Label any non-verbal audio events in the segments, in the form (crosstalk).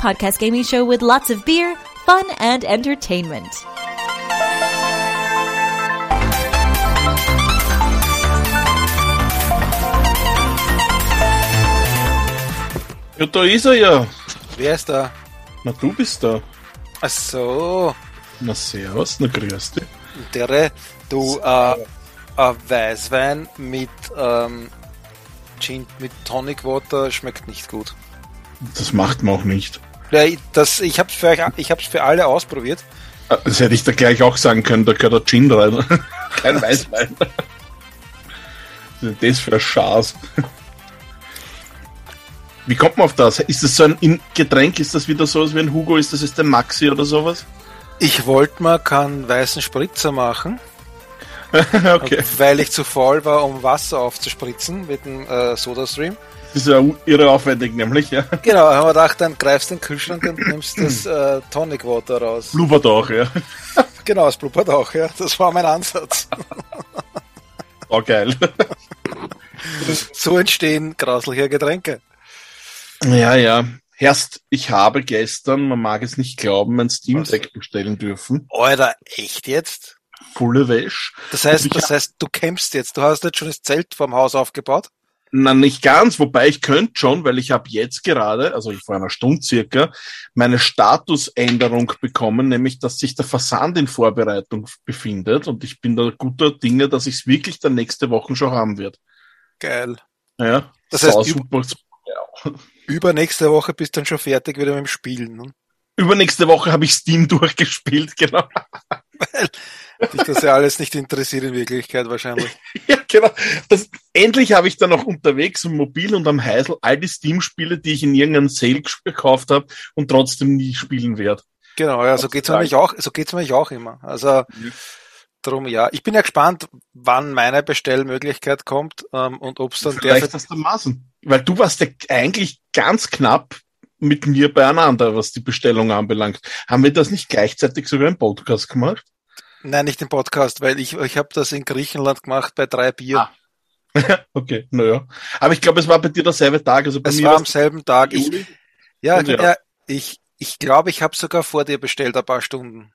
Podcast gaming show with lots of beer, fun, and entertainment. Ja, da ist er ja. Wer ist da? Na, du bist da. Ach so, Na, servus, na, grüß dich. der, du, äh, äh, Weißwein mit, ähm, Gin mit Tonic Water schmeckt nicht gut. Das macht man auch nicht. Ja, ich- das, ich hab's für euch, ich hab's für alle ausprobiert. Ah, Das hätte ich da gleich auch sagen können, da gehört der Gin rein. (laughs) Kein Weißwein. Was das für ein Schaß? Wie kommt man auf das? Ist das so ein In- Getränk? Ist das wieder so wie ein Hugo? Ist das jetzt ein Maxi oder sowas? Ich wollte mal keinen weißen Spritzer machen, (laughs) okay. weil ich zu faul war, um Wasser aufzuspritzen mit dem äh, Sodastream. Das ist ja irre aufwendig, nämlich, ja. Genau, haben wir gedacht, dann greifst du den Kühlschrank und nimmst das (clears throat) äh, Tonic Water raus. Blubbert auch, ja. (laughs) Genau, es blubbert auch, ja. Das war mein Ansatz. (laughs) Oh, geil. (laughs) So entstehen grausliche Getränke. Ja, ja. Herst, ich habe gestern, man mag es nicht glauben, mein Steam Deck bestellen dürfen. Alter, echt jetzt? Volle Wäsche. Das heißt, das heißt, du campst jetzt. Du hast jetzt schon das Zelt vorm Haus aufgebaut. Na, nicht ganz, wobei ich könnte schon, weil ich habe jetzt gerade, also vor einer Stunde circa, meine Statusänderung bekommen, nämlich, dass sich der Versand in Vorbereitung befindet und ich bin da guter Dinge, dass ich es wirklich dann nächste Woche schon haben wird. Geil. Ja, Das heißt, sau üb- super. Ja. Übernächste Woche bist du dann schon fertig wieder mit dem Spielen. Ne? Übernächste Woche habe ich Steam (laughs) durchgespielt, genau. Dich das ja alles nicht interessiert in Wirklichkeit wahrscheinlich. (laughs) Ja, genau. Das, endlich habe ich dann auch unterwegs im Mobil und am Heisel all die Steam-Spiele, die ich in irgendeinem Sale gekauft habe und trotzdem nie spielen werde. Genau, ja, so geht's mir nämlich auch, so geht's mir nämlich auch immer. Also, drum ja. Ich bin ja gespannt, wann meine Bestellmöglichkeit kommt, ähm, und ob's dann der Vielleicht hast du Maßen. Weil du warst ja eigentlich ganz knapp mit mir beieinander, was die Bestellung anbelangt. Haben wir das nicht gleichzeitig sogar im Podcast gemacht? Nein, nicht im Podcast, weil ich, ich habe das in Griechenland gemacht bei drei Bier. Ah. (laughs) Okay, naja. Aber ich glaube, es war bei dir derselbe Tag. Also bei es mir war am selben Tag. Ich, ja, ja. ja, ich, ich glaube, ich habe sogar vor dir bestellt, ein paar Stunden.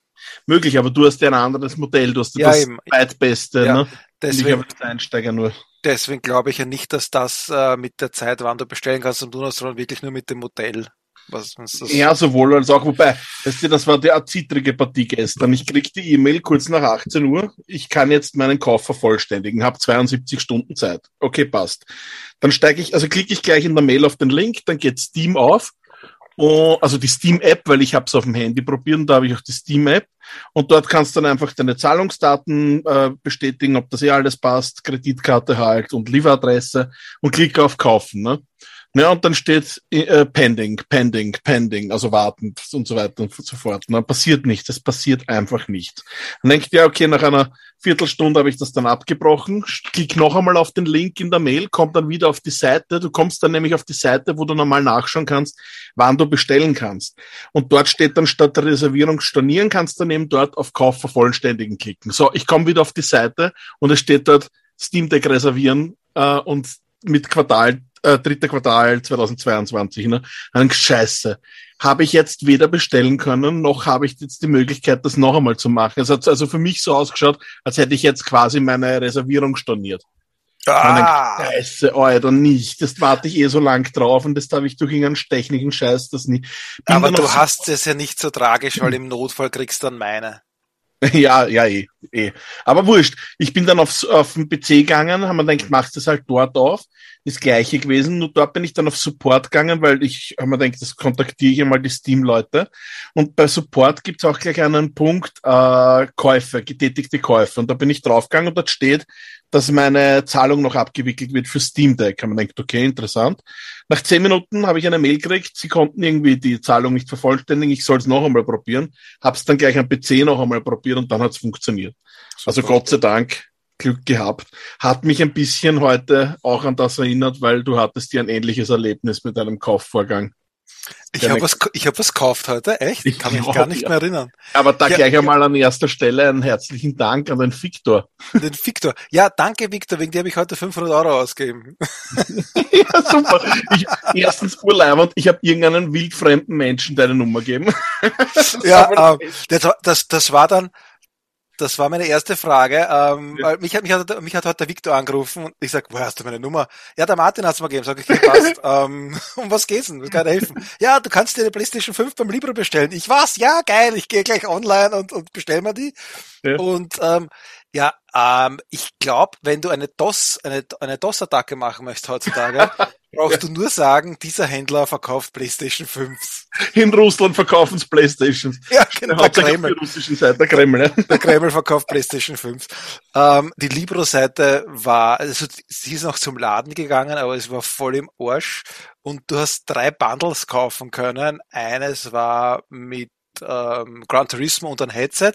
möglich, aber du hast ja ein anderes Modell. Du hast Ja, das eben. zweitbeste. Ja, ne? Deswegen, Einsteiger nur. deswegen glaube ich ja nicht, dass das äh, mit der Zeit, wann du bestellen kannst, und tun hast, sondern wirklich nur mit dem Modell. Was, was das, Ja, sowohl als auch. Wobei, weißt du, das war die zittrige Partie gestern. Ich krieg die E-Mail kurz nach 18 Uhr. Ich kann jetzt meinen Kauf vervollständigen, habe 72 Stunden Zeit. Okay, passt. Dann steige ich, also klicke ich gleich in der Mail auf den Link, dann geht Steam auf. Oh, also die Steam-App, weil ich habe es auf dem Handy probiert und da habe ich auch die Steam-App. Und dort kannst du dann einfach deine Zahlungsdaten äh, bestätigen, ob das eh alles passt, Kreditkarte halt und Lieferadresse und klicke auf Kaufen. Ne? Ja, und dann steht äh, pending, pending, pending, also wartend und so weiter und so fort. Na, passiert nicht, das passiert einfach nicht. Dann denkt ja, okay, nach einer Viertelstunde habe ich das dann abgebrochen, klick noch einmal auf den Link in der Mail, kommt dann wieder auf die Seite. Du kommst dann nämlich auf die Seite, wo du normal nachschauen kannst, wann du bestellen kannst. Und dort steht dann statt Reservierung stornieren, kannst du neben dort auf Kauf vervollständigen klicken. So, ich komme wieder auf die Seite und es steht dort Steam Deck reservieren äh, und mit Quartal äh, dritte Quartal 2022. Ne? Dann Scheiße. Habe ich jetzt weder bestellen können, noch habe ich jetzt die Möglichkeit, das noch einmal zu machen. Es hat also für mich so ausgeschaut, als hätte ich jetzt quasi meine Reservierung storniert. Ah, Scheiße, Alter, nicht. Das warte ich eh so lang drauf und das darf ich durch irgendeinen stechnigen Scheiß das nie. Bin aber du auf- hast es ja nicht so tragisch, weil im Notfall kriegst du dann meine. (laughs) Ja, ja, eh, eh. Aber wurscht. Ich bin dann aufs, auf den PC gegangen, haben mir gedacht, machst das halt dort auf. Das gleiche gewesen. Nur dort bin ich dann auf Support gegangen, weil ich habe mir gedacht, das kontaktiere ich einmal die Steam-Leute. Und bei Support gibt's auch gleich einen Punkt, äh, Käufe, getätigte Käufe. Und da bin ich draufgegangen und dort steht, dass meine Zahlung noch abgewickelt wird für Steam Deck. Und man denkt, okay, interessant. Nach zehn Minuten habe ich eine Mail gekriegt, sie konnten irgendwie die Zahlung nicht vervollständigen, ich soll es noch einmal probieren. Hab's dann gleich am PC noch einmal probiert und dann hat's funktioniert. Super. Also Gott sei Dank Glück gehabt. Hat mich ein bisschen heute auch an das erinnert, weil du hattest dir ein ähnliches Erlebnis mit einem Kaufvorgang. Ich habe was, ich hab was gekauft heute, echt? Ich kann mich gar nicht ja. mehr erinnern. Aber da ja, gleich einmal an erster Stelle einen herzlichen Dank an den Victor. Den Victor. Ja, danke Victor, wegen dir habe ich heute 500 Euro ausgegeben. (laughs) ja, super. Ich, erstens urleibend, ich habe irgendeinen wildfremden Menschen deine Nummer gegeben. (laughs) ja, äh, das, das, das war dann, das war meine erste Frage. Ähm, ja. mich, hat, mich, hat, mich hat heute der Victor angerufen und ich sag, woher hast du meine Nummer? Ja, der Martin hat's mir gegeben. Sag ich, okay, passt. (laughs) ähm, um was geht's denn? Was kann ich helfen? Ja, du kannst dir eine PlayStation 5 beim Libro bestellen. Ich was? Ja, geil. Ich gehe gleich online und, und bestell mir die. Ja. Und ähm, ja, ähm, ich glaube, wenn du eine DOS, eine, eine DOS-Attacke machen möchtest heutzutage, (laughs) brauchst du nur sagen, dieser Händler verkauft PlayStation 5. In Russland verkaufen sie PlayStation. Ja, genau. Der Kreml. Der russischen Seite, der Kreml. Ja. Der Kreml verkauft PlayStation 5. Ähm, die Libro-Seite war, also sie ist noch zum Laden gegangen, aber es war voll im Arsch. Und du hast drei Bundles kaufen können. Eines war mit ähm, Gran Turismo und ein Headset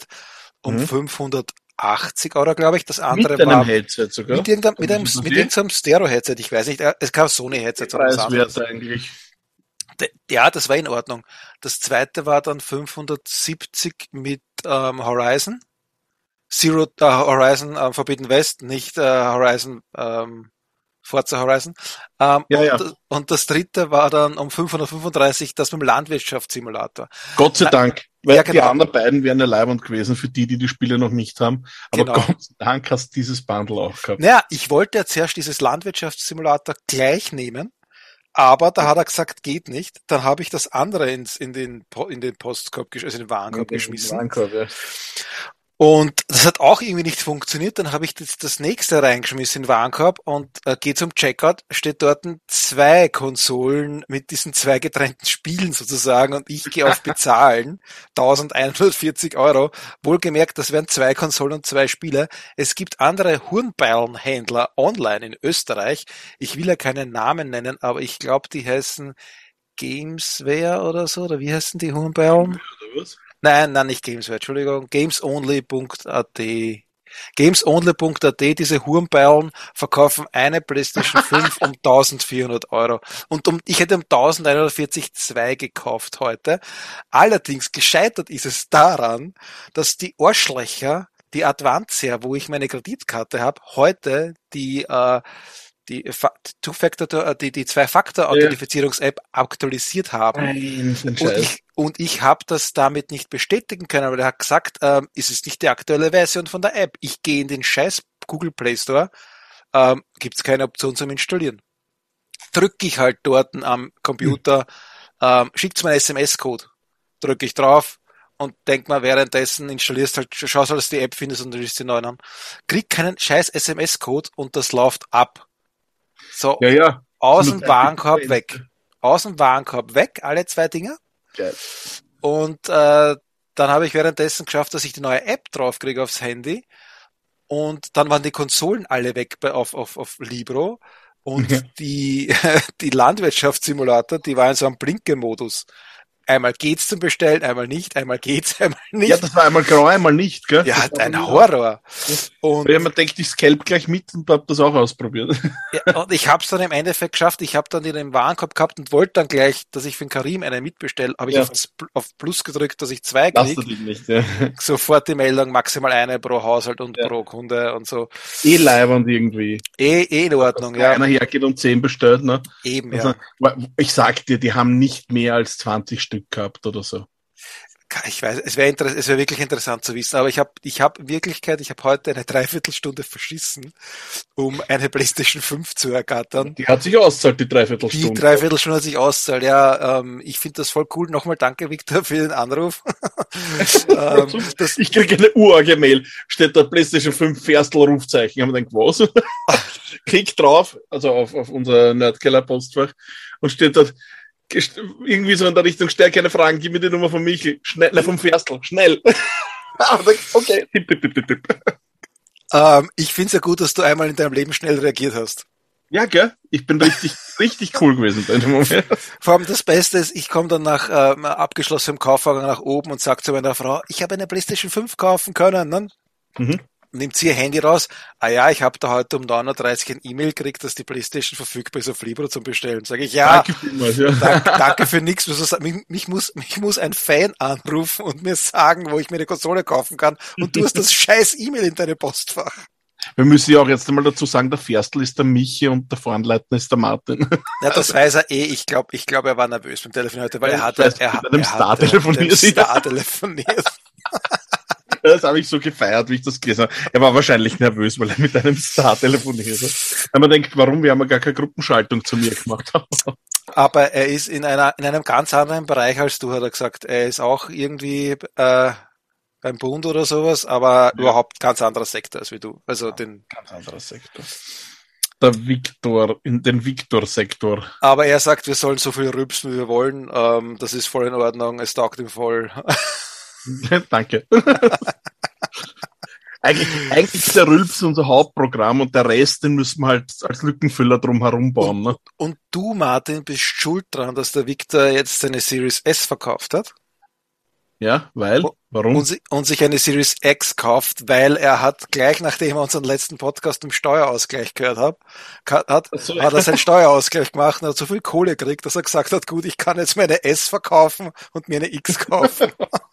um mhm. 500 80 Euro, glaube ich. Das andere mit einem Headset sogar. Mit irgendeinem, mit einem, mit irgendeinem Stereo-Headset. Ich weiß nicht. Es kam Sony-Headset. Preiswert eigentlich. Ja, das war in Ordnung. Das zweite war dann 570 mit ähm, Horizon. Zero äh, Horizon äh, Forbidden West, nicht äh, Horizon ähm, Forza Horizon. Ähm, ja, und, ja. und, das dritte war dann um 535 das mit dem Landwirtschaftssimulator. Gott sei Dank. Weil ja, genau. die anderen beiden wären ja leibend gewesen für die, die die Spiele noch nicht haben. Aber genau. Gott sei Dank hast du dieses Bundle auch gehabt. Naja, ich wollte ja zuerst dieses Landwirtschaftssimulator gleich nehmen. Aber da hat er gesagt, geht nicht. Dann habe ich das andere ins, in den, in den Postkorb, also in den Warenkorb geschmissen. Warenkorb, ja. Und das hat auch irgendwie nicht funktioniert. Dann habe ich das, das nächste reingeschmissen in den Warenkorb und äh, gehe zum Checkout, steht dort zwei Konsolen mit diesen zwei getrennten Spielen sozusagen und ich gehe auf (laughs) Bezahlen, 1140 Euro. Wohlgemerkt, das wären zwei Konsolen und zwei Spiele. Es gibt andere Hurnballenhändler online in Österreich. Ich will ja keinen Namen nennen, aber ich glaube, die heißen Gamesware oder so, oder wie heißen die Hurnballen? Nein, nein, nicht Gamesware, Entschuldigung. Gamesonly.at. Gamesonly.at, diese Hurmballen verkaufen eine PlayStation 5 (laughs) um 1400 Euro. Und um, ich hätte um 1140 zwei gekauft heute. Allerdings gescheitert ist es daran, dass die Arschlöcher, die Advancia, wo ich meine Kreditkarte habe, heute die äh, die Two-Factor, äh, die, die Zwei-Faktor-Authentifizierungs-App aktualisiert haben. Nein, und ich, und ich habe das damit nicht bestätigen können, aber er hat gesagt, ähm, es ist nicht die aktuelle Version von der App. Ich gehe in den scheiß Google Play Store, ähm, gibt es keine Option zum Installieren. Drücke ich halt dort am Computer, ähm, schickt mir einen SMS-Code, drücke ich drauf, und denk mal währenddessen installierst halt, schaust, dass du die App findest und du die neuen an. Krieg keinen scheiß SMS-Code und das läuft ab. So, ja, ja. aus dem Warenkorb weg. Aus dem Warenkorb weg, alle zwei Dinger. Geil. Und äh, dann habe ich währenddessen geschafft, dass ich die neue App draufkriege aufs Handy. Und dann waren die Konsolen alle weg bei, auf, auf, auf Libro. Und ja. die, (laughs) die Landwirtschaftssimulator, die war in so einem Blinke-Modus. Einmal geht's zum Bestellen, einmal nicht, einmal geht's, (laughs) einmal nicht. Ja, das war einmal grau, einmal nicht, gell? Ja, ein Horror. Und Weil man denkt, ich scalp gleich mit und hab das auch ausprobiert. (laughs) Ja, und ich hab's dann im Endeffekt geschafft, ich habe dann den Warenkorb gehabt und wollte dann gleich, dass ich für den Karim einen mitbestelle, habe ich ja. auf, auf, Plus gedrückt, dass ich zwei kriege. nicht, ja. (laughs) Sofort die Meldung, maximal eine pro Haushalt und ja. pro Kunde und so. Eh leibend irgendwie. Eh, eh in Ordnung, ja. Einer hergeht und zehn bestellt, ne? Eben, also, ja. Ich sag dir, die haben nicht mehr als 20 Stück gehabt oder so. Ich weiß, es wäre es wäre wirklich interessant zu wissen, aber ich habe ich habe Wirklichkeit, ich habe heute eine Dreiviertelstunde verschissen, um eine PlayStation 5 zu ergattern. Die hat sich auszahlt, die Dreiviertelstunde. Die Dreiviertelstunde hat sich auszahlt, ja. Ähm, ich finde das voll cool. Nochmal danke, Victor, für den Anruf. (laughs) ähm, (laughs) ich kriege eine urige Mail, steht da PlayStation 5 Ferstel Rufzeichen. Ich habe gedacht, was? (laughs) Klick drauf, also auf, auf unser Nerdkeller Postfach und steht dort, irgendwie so in der Richtung, stell keine Fragen, gib mir die Nummer von Michel, schnell, nein, vom Ferstl, schnell. (laughs) okay, tipp, tipp, tipp, tipp. Ähm, ich finde es ja gut, dass du einmal in deinem Leben schnell reagiert hast. Ja, gell? Ich bin richtig, (laughs) richtig cool gewesen in dem Moment. Vor allem das Beste ist, ich komme dann nach ähm, abgeschlossenem Kaufwagen nach oben und sage zu meiner Frau, ich habe eine PlayStation 5 kaufen können. Ne? Mhm. Nimmt sie ihr Handy raus. Ah ja, ich habe da heute um 9.30 Uhr ein E-Mail gekriegt, dass die Playstation verfügbar ist auf Libro zum Bestellen. Sage ich, ja, danke, vielmals, ja. Danke, danke für nichts. Mich, mich, muss, mich muss ein Fan anrufen und mir sagen, wo ich mir eine Konsole kaufen kann. Und du hast das (laughs) scheiß E-Mail in deinem Postfach. Wir müssen ja auch jetzt einmal dazu sagen, der Ferstl ist der Michi und der Vornleitner ist der Martin. Ja, das weiß er eh. Ich glaube, ich glaube, er war nervös beim Telefon heute, weil er hatte, weiß, er, hat einem Star telefoniert. (laughs) Das habe ich so gefeiert, wie ich das gelesen habe. Er war wahrscheinlich nervös, weil er mit einem Star telefoniert hat. Wenn man denkt, warum wir haben gar keine Gruppenschaltung zu mir gemacht. (laughs) Aber er ist in einer in einem ganz anderen Bereich als du, hat er gesagt. Er ist auch irgendwie äh, beim Bund oder sowas, aber ja. überhaupt ganz anderer Sektor als wie du. Also ja, den ganz anderer Sektor. Der Viktor, in den Viktor-Sektor. Aber er sagt, wir sollen so viel rübsen, wie wir wollen. Ähm, das ist voll in Ordnung. Es taugt ihm voll. (laughs) (laughs) Danke. (laughs) eigentlich, eigentlich ist der Rülps unser Hauptprogramm und der Rest, den müssen wir halt als Lückenfüller drum herum bauen. Ne? Und, und du, Martin, bist schuld dran, dass der Victor jetzt seine Series S verkauft hat? Ja, weil? Warum? Und, und, sich eine Series X kauft, weil er hat gleich nachdem er unseren letzten Podcast im Steuerausgleich gehört hat, hat, so. hat er seinen Steuerausgleich gemacht und hat so viel Kohle gekriegt, dass er gesagt hat, gut, ich kann jetzt meine S verkaufen und mir eine X kaufen. (laughs)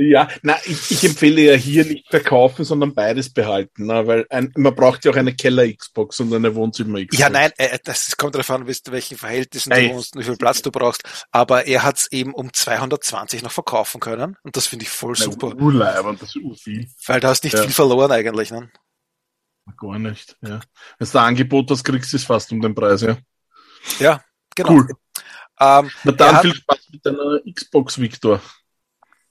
Ja, na, ich, ich empfehle ja hier nicht verkaufen, sondern beides behalten, na, weil ein, man braucht ja auch eine Keller-Xbox und eine Wohnzimmer-Xbox. Ja, nein, äh, das kommt darauf an, welchen Verhältnissen du wohnst und wie viel Platz du brauchst. Aber er hat es eben um 220 noch verkaufen können und das finde ich voll na, super. Urleiber, das ist viel. Weil du hast nicht ja. viel verloren eigentlich, ne? Gar nicht, ja. Wenn du ein Angebot hast, kriegst du es fast um den Preis, ja. Ja, genau. Cool. Ähm, Na dann viel Spaß mit deiner Xbox, Victor.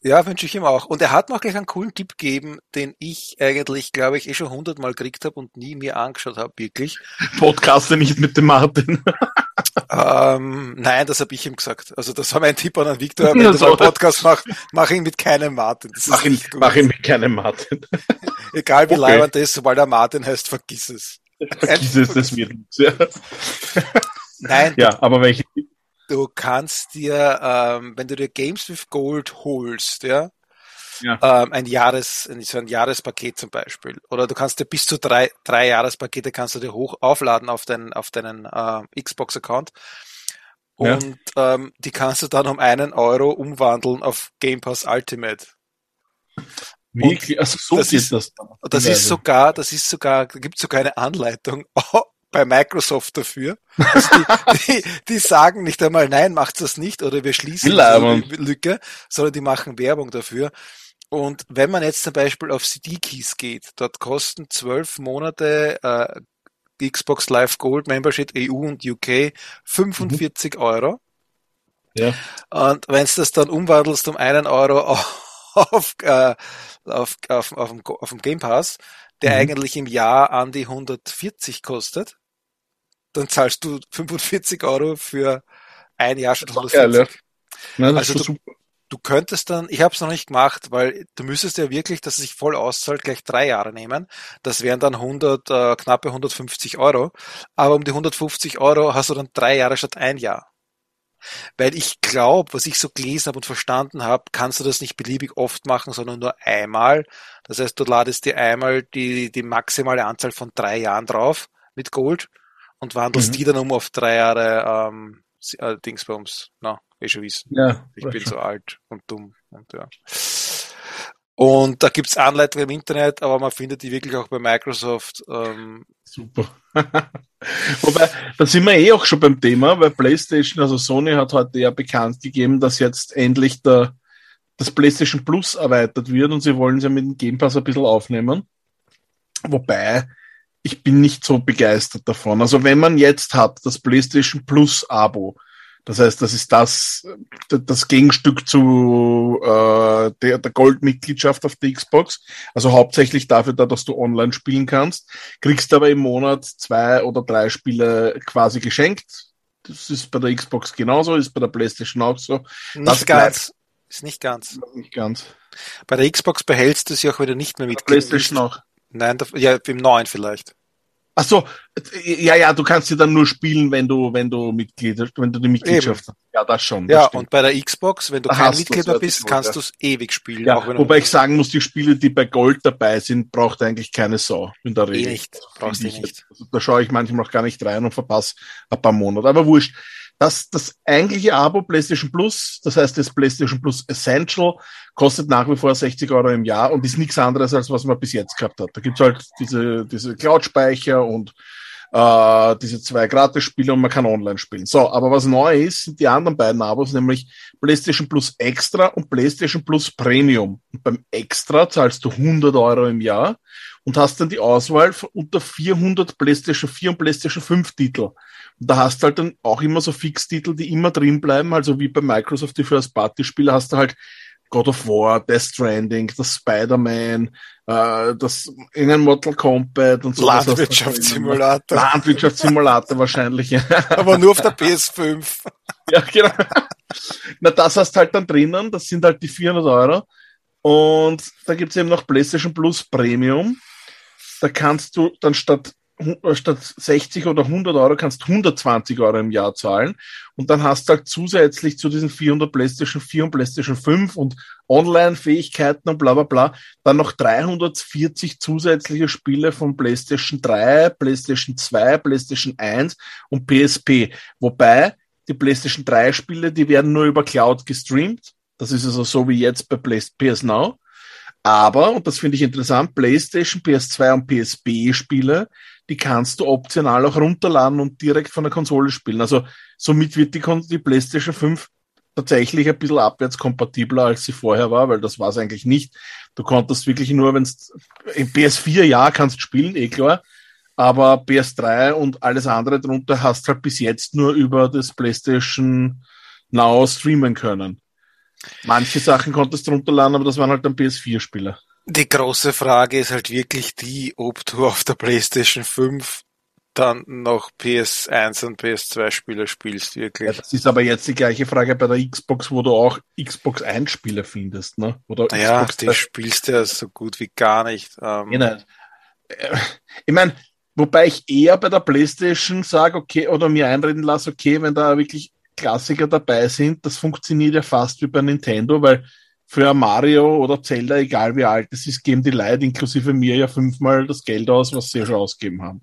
Ja, wünsche ich ihm auch. Und er hat mir auch gleich einen coolen Tipp gegeben, den ich eigentlich, glaube ich, eh schon hundertmal gekriegt habe und nie mir angeschaut habe, wirklich. Podcaste nicht mit dem Martin. ähm, nein, das habe ich ihm gesagt. Also das war mein Tipp an Victor, wenn ja, du so. einen Podcast machst, mach ihn mit keinem Martin. Mach, ihn, mach ihn mit keinem Martin. (laughs) Egal wie okay. leibend das ist, sobald er Martin heißt, vergiss es. Vergiss es, das wird nichts. Ja. Nein. Ja, aber welche du kannst dir, ähm, wenn du dir Games with Gold holst, ja, ja. Ähm, ein Jahres, so ein Jahrespaket zum Beispiel. Oder du kannst dir bis zu drei, drei Jahrespakete kannst du dir hoch aufladen auf deinen, auf deinen äh, Xbox-Account. Und ja. ähm, die kannst du dann um einen Euro umwandeln auf Game Pass Ultimate. Wirklich? Also so das ist das. Dann. Das ist sogar, das ist sogar, gibt sogar eine Anleitung (laughs) bei Microsoft dafür. Also die, (laughs) die, die, sagen nicht einmal, nein, macht das nicht oder wir schließen die Lücke, sondern die machen Werbung dafür. Und wenn man jetzt zum Beispiel auf CD-Keys geht, dort kosten zwölf Monate äh, Xbox Live Gold Membership EU und UK 45 mhm. Euro. Ja. Und wenn du das dann umwandelst um einen Euro auf, (laughs) auf, äh, auf, auf, auf, dem, auf dem Game Pass, der mhm. eigentlich im Jahr an die 140 kostet, dann zahlst du 45 Euro für ein Jahr statt 140. Nein, also du, du könntest dann, ich habe es noch nicht gemacht, weil du müsstest ja wirklich, dass es sich voll auszahlt, gleich drei Jahre nehmen. Das wären dann 100, äh, knappe 150 Euro. Aber um die 150 Euro hast du dann drei Jahre statt ein Jahr. Weil ich glaube, was ich so gelesen habe und verstanden habe, kannst du das nicht beliebig oft machen, sondern nur einmal. Das heißt, du ladest dir einmal die, die maximale Anzahl von drei Jahren drauf mit Gold und wandelst mhm. die dann um auf drei Jahre ähm, äh, Dingsbums. Na, eh schon wissen. Ja, ich bin schon. so alt und dumm. Und ja. Und da gibt's Anleitungen im Internet, aber man findet die wirklich auch bei Microsoft. Ähm, Super. (laughs) Wobei, da sind wir eh auch schon beim Thema, weil PlayStation, also Sony hat heute ja bekannt gegeben, dass jetzt endlich der, das PlayStation Plus erweitert wird und sie wollen es ja mit dem Game Pass ein bisschen aufnehmen. Wobei, ich bin nicht so begeistert davon. Also wenn man jetzt hat, das PlayStation Plus Abo, das heißt, das ist das, das Gegenstück zu äh, der, der Goldmitgliedschaft auf der Xbox. Also hauptsächlich dafür, da, dass du online spielen kannst. Kriegst aber im Monat zwei oder drei Spiele quasi geschenkt. Das ist bei der Xbox genauso, ist bei der PlayStation auch so. Nicht das ganz. Ist nicht ganz. Nicht ganz. Bei der Xbox behältst du sie auch, du nicht mehr mit PlayStation auch. Nein, ja, im neuen vielleicht. Ach so, ja, ja, du kannst sie dann nur spielen, wenn du, wenn du Mitglied, wenn du die Mitgliedschaft hast. Ja, das schon. Das ja, stimmt. und bei der Xbox, wenn du kein Mitglied mehr bist, kannst ja. du es ewig spielen. Ja, wobei ich sagen muss, die Spiele, die bei Gold dabei sind, braucht eigentlich keine Sau in der Regel. Eh nicht, brauchst du nicht. Also, da schaue ich manchmal noch gar nicht rein und verpasse ein paar Monate. Aber wurscht das, das eigentliche Abo PlayStation Plus, das heißt das PlayStation Plus Essential, kostet nach wie vor 60 Euro im Jahr und ist nichts anderes, als was man bis jetzt gehabt hat. Da gibt's halt diese, diese Cloud-Speicher und äh, diese zwei Gratis-Spiele und man kann online spielen. So, aber was neu ist, sind die anderen beiden Abos, nämlich PlayStation Plus Extra und PlayStation Plus Premium. Und beim Extra zahlst du 100 Euro im Jahr und hast dann die Auswahl von unter 400 PlayStation 4 und PlayStation 5 Titel. Und da hast du halt dann auch immer so Fixtitel, die immer drin bleiben. Also wie bei Microsoft die First Party Spiele hast du halt God of War, Death Stranding, das Spider-Man, äh, das irgendein Mortal Kombat und so. Landwirtschaftssimulator. Landwirtschaftssimulator wahrscheinlich. Ja. Aber nur auf der PS5. (laughs) ja, genau. Na, das hast halt dann drinnen, das sind halt die 400 Euro. Und da gibt's eben noch PlayStation Plus Premium. Da kannst du dann statt statt 60 oder 100 Euro kannst 120 Euro im Jahr zahlen und dann hast du halt zusätzlich zu diesen 400 PlayStation 4 und PlayStation 5 und Online-Fähigkeiten und bla bla bla dann noch 340 zusätzliche Spiele von PlayStation 3, PlayStation 2, PlayStation 1 und PSP. Wobei die PlayStation 3 Spiele, die werden nur über Cloud gestreamt. Das ist also so wie jetzt bei PS Now. Aber, und das finde ich interessant, PlayStation, PS2 und PSP Spiele, die kannst du optional auch runterladen und direkt von der Konsole spielen. Also somit wird die, die PlayStation 5 tatsächlich ein bisschen abwärtskompatibler, als sie vorher war, weil das war es eigentlich nicht. Du konntest wirklich nur, wenn es im PS4 ja kannst spielen, eh klar, aber PS3 und alles andere drunter hast halt bis jetzt nur über das PlayStation Now streamen können. Manche Sachen konntest du runterladen, aber das waren halt dann PS4-Spieler. Die große Frage ist halt wirklich die, ob du auf der PlayStation 5 dann noch PS1 und PS2 Spiele spielst, wirklich. Ja, das ist aber jetzt die gleiche Frage bei der Xbox, wo du auch Xbox 1 Spiele findest, ne? Oder naja, Xbox die spielst du ja so gut wie gar nicht. Ähm. Genau. Ich meine, wobei ich eher bei der PlayStation sage, okay, oder mir einreden lasse, okay, wenn da wirklich Klassiker dabei sind, das funktioniert ja fast wie bei Nintendo, weil für Mario oder Zelda, egal wie alt es ist, geben die Leute inklusive mir ja fünfmal das Geld aus, was sie ja schon ausgegeben haben.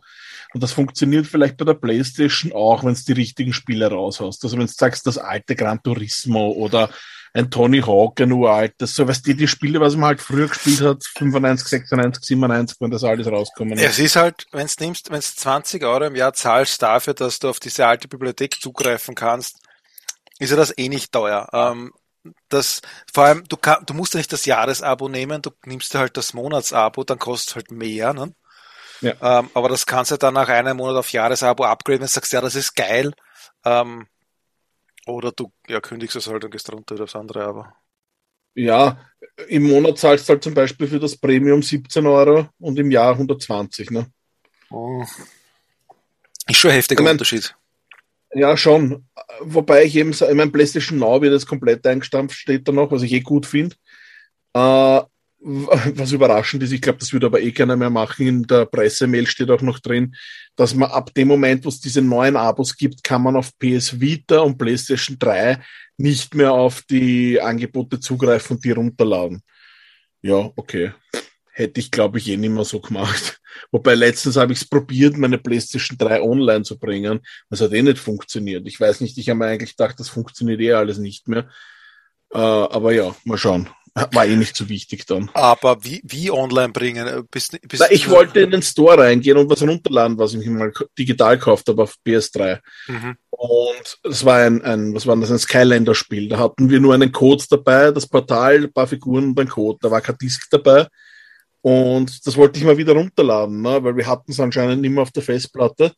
Und das funktioniert vielleicht bei der Playstation auch, wenn es die richtigen Spiele raus hast. Also wenn du sagst, das alte Gran Turismo oder ein Tony Hawk, ein uraltes, so weißt du, die Spiele, was man halt früher gespielt hat, 95, 96, 97, wenn das alles rauskommen ist. Es ist halt, wenn du nimmst, wenn du 20 Euro im Jahr zahlst dafür, dass du auf diese alte Bibliothek zugreifen kannst, ist ja das eh nicht teuer. Ähm, das, vor allem, du, kann, du musst ja nicht das Jahresabo nehmen, du nimmst halt das Monatsabo, dann kostet es halt mehr. Ne? Ja. Ähm, aber das kannst du dann nach einem Monat auf Jahresabo upgraden, wenn du sagst, ja, das ist geil. Ähm, oder du ja, kündigst es halt und gehst runter aufs andere Abo. Ja, im Monat zahlst du halt zum Beispiel für das Premium 17 Euro und im Jahr 120. Ne? Oh. Ist schon ein heftiger ich mein, Unterschied. Ja, schon. Wobei ich eben, ich mein PlayStation Now wird jetzt komplett eingestampft, steht da noch, was ich eh gut finde. Äh, was überraschend ist, ich glaube, das würde aber eh keiner mehr machen. In der Pressemail steht auch noch drin, dass man ab dem Moment, wo es diese neuen Abos gibt, kann man auf PS Vita und PlayStation 3 nicht mehr auf die Angebote zugreifen und die runterladen. Ja, okay hätte ich, glaube ich, eh nicht mehr so gemacht. (laughs) Wobei letztens habe ich es probiert, meine PlayStation 3 online zu bringen. Das hat eh nicht funktioniert. Ich weiß nicht, ich habe mir eigentlich gedacht, das funktioniert eh alles nicht mehr. Äh, aber ja, mal schauen. War eh nicht so wichtig dann. Aber wie, wie online bringen? Bist, bist Na, ich wollte in den Store reingehen und was runterladen, was ich mir mal digital gekauft habe auf PS3. Mhm. Und es war ein, ein, was war das, ein Skylander-Spiel. Da hatten wir nur einen Code dabei, das Portal, ein paar Figuren und ein Code. Da war kein Disk dabei. Und das wollte ich mal wieder runterladen, ne? weil wir hatten es anscheinend nicht mehr auf der Festplatte.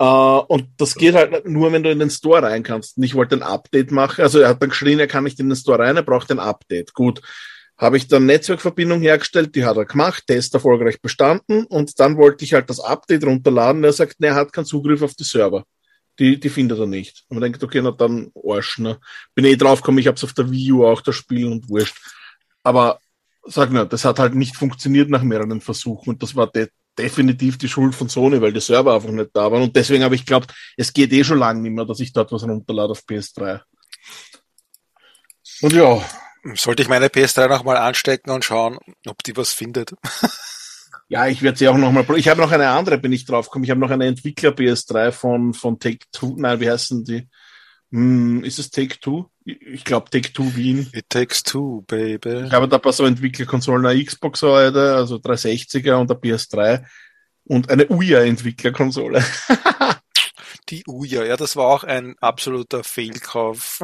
Uh, und das geht halt nur, wenn du in den Store rein kannst. Und ich wollte ein Update machen. Also er hat dann geschrien, er kann nicht in den Store rein, er braucht ein Update. Gut. Habe ich dann Netzwerkverbindung hergestellt, die hat er gemacht, Test erfolgreich bestanden und dann wollte ich halt das Update runterladen. Er sagt, ne, er hat keinen Zugriff auf die Server. Die, die findet er nicht. Und man denkt, okay, na dann Arsch, ne? Bin eh draufgekommen, ich hab's auf der Wii U auch das Spiel und wurscht. Aber sag nur, das hat halt nicht funktioniert nach mehreren Versuchen und das war de definitiv die Schuld von Sony, weil die Server einfach nicht da waren und deswegen habe ich glaubt, es geht eh schon lange nicht mehr, dass ich dort was runterlade auf PS3. Und ja. Sollte ich meine PS3 nochmal anstecken und schauen, ob die was findet. (laughs) Ja, ich werde sie auch nochmal. Ich habe noch eine andere, bin ich draufgekommen. Ich habe noch eine Entwickler PS3 von, von Take Two. Nein, wie heißen die? Hm, ist es Take Two? Ich glaube Take Two Wien. It takes two, baby. Ich habe da ein paar so Entwicklerkonsolen, eine Xbox heute, also 360er und eine PS3 und eine Uya-Entwicklerkonsole. (laughs) die Uja, ja, das war auch ein absoluter Fehlkauf.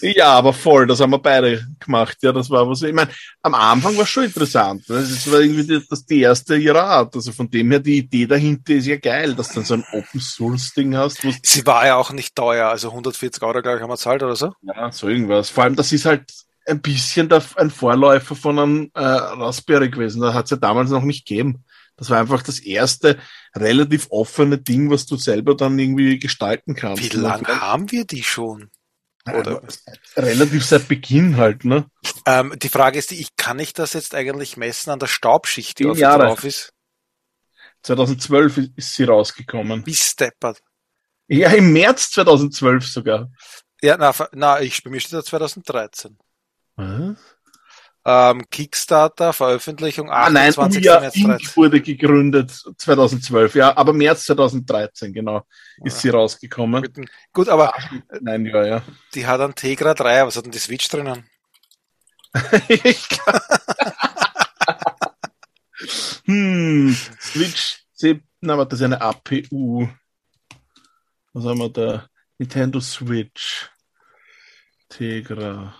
Ja, aber voll, das haben wir beide gemacht. Ja, das war was. Ich meine, am Anfang war es schon interessant. Ne? Das war irgendwie die, das die erste ihrer Art. Also von dem her, die Idee dahinter ist ja geil, dass du dann so ein Open Source Ding hast. Sie war ja auch nicht teuer, also 140 Euro, glaube ich, haben wir zahlt oder so. Ja, so irgendwas. Vor allem, das ist halt ein bisschen der, ein Vorläufer von einem äh, Raspberry gewesen. Da hat es ja damals noch nicht gegeben. Das war einfach das erste relativ offene Ding, was du selber dann irgendwie gestalten kannst. Wie lange haben wir die schon? Oder? Relativ seit Beginn halt, ne? Ähm, die Frage ist ich kann ich das jetzt eigentlich messen an der Staubschicht, die auf Jahre. drauf ist? 2012 ist sie rausgekommen. Wie steppert. Ja, im März 2012 sogar. Ja, na, na ich, bei mir steht da 2013. Was? Ähm, Kickstarter, Veröffentlichung 28. Ah, nein, März 13. wurde gegründet 2012, ja, aber März 2013, genau, ist ja. sie rausgekommen. Gut, aber nein, ja, ja. die hat einen Tegra 3, was hat denn die Switch drinnen? (laughs) hm, Switch, na, aber das ist eine APU. Was haben wir da? Nintendo Switch. Tegra.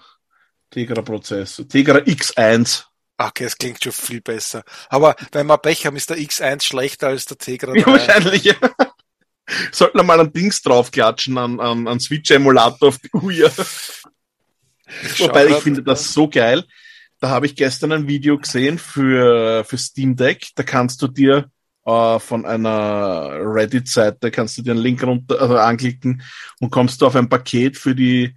Tegra-Prozessor. Tegra X1. Okay, es klingt schon viel besser. Aber wenn wir Pech haben, ist der X1 schlechter als der Tegra 3. Ja, wahrscheinlich, ja. (laughs) Sollten wir mal ein Dings draufklatschen, an, an, an Switch-Emulator auf die Uhr. Wobei ich finde das so geil. Da habe ich gestern ein Video gesehen für, für Steam Deck. Da kannst du dir äh, von einer Reddit-Seite, kannst du dir einen Link runter, also anklicken und kommst du auf ein Paket für die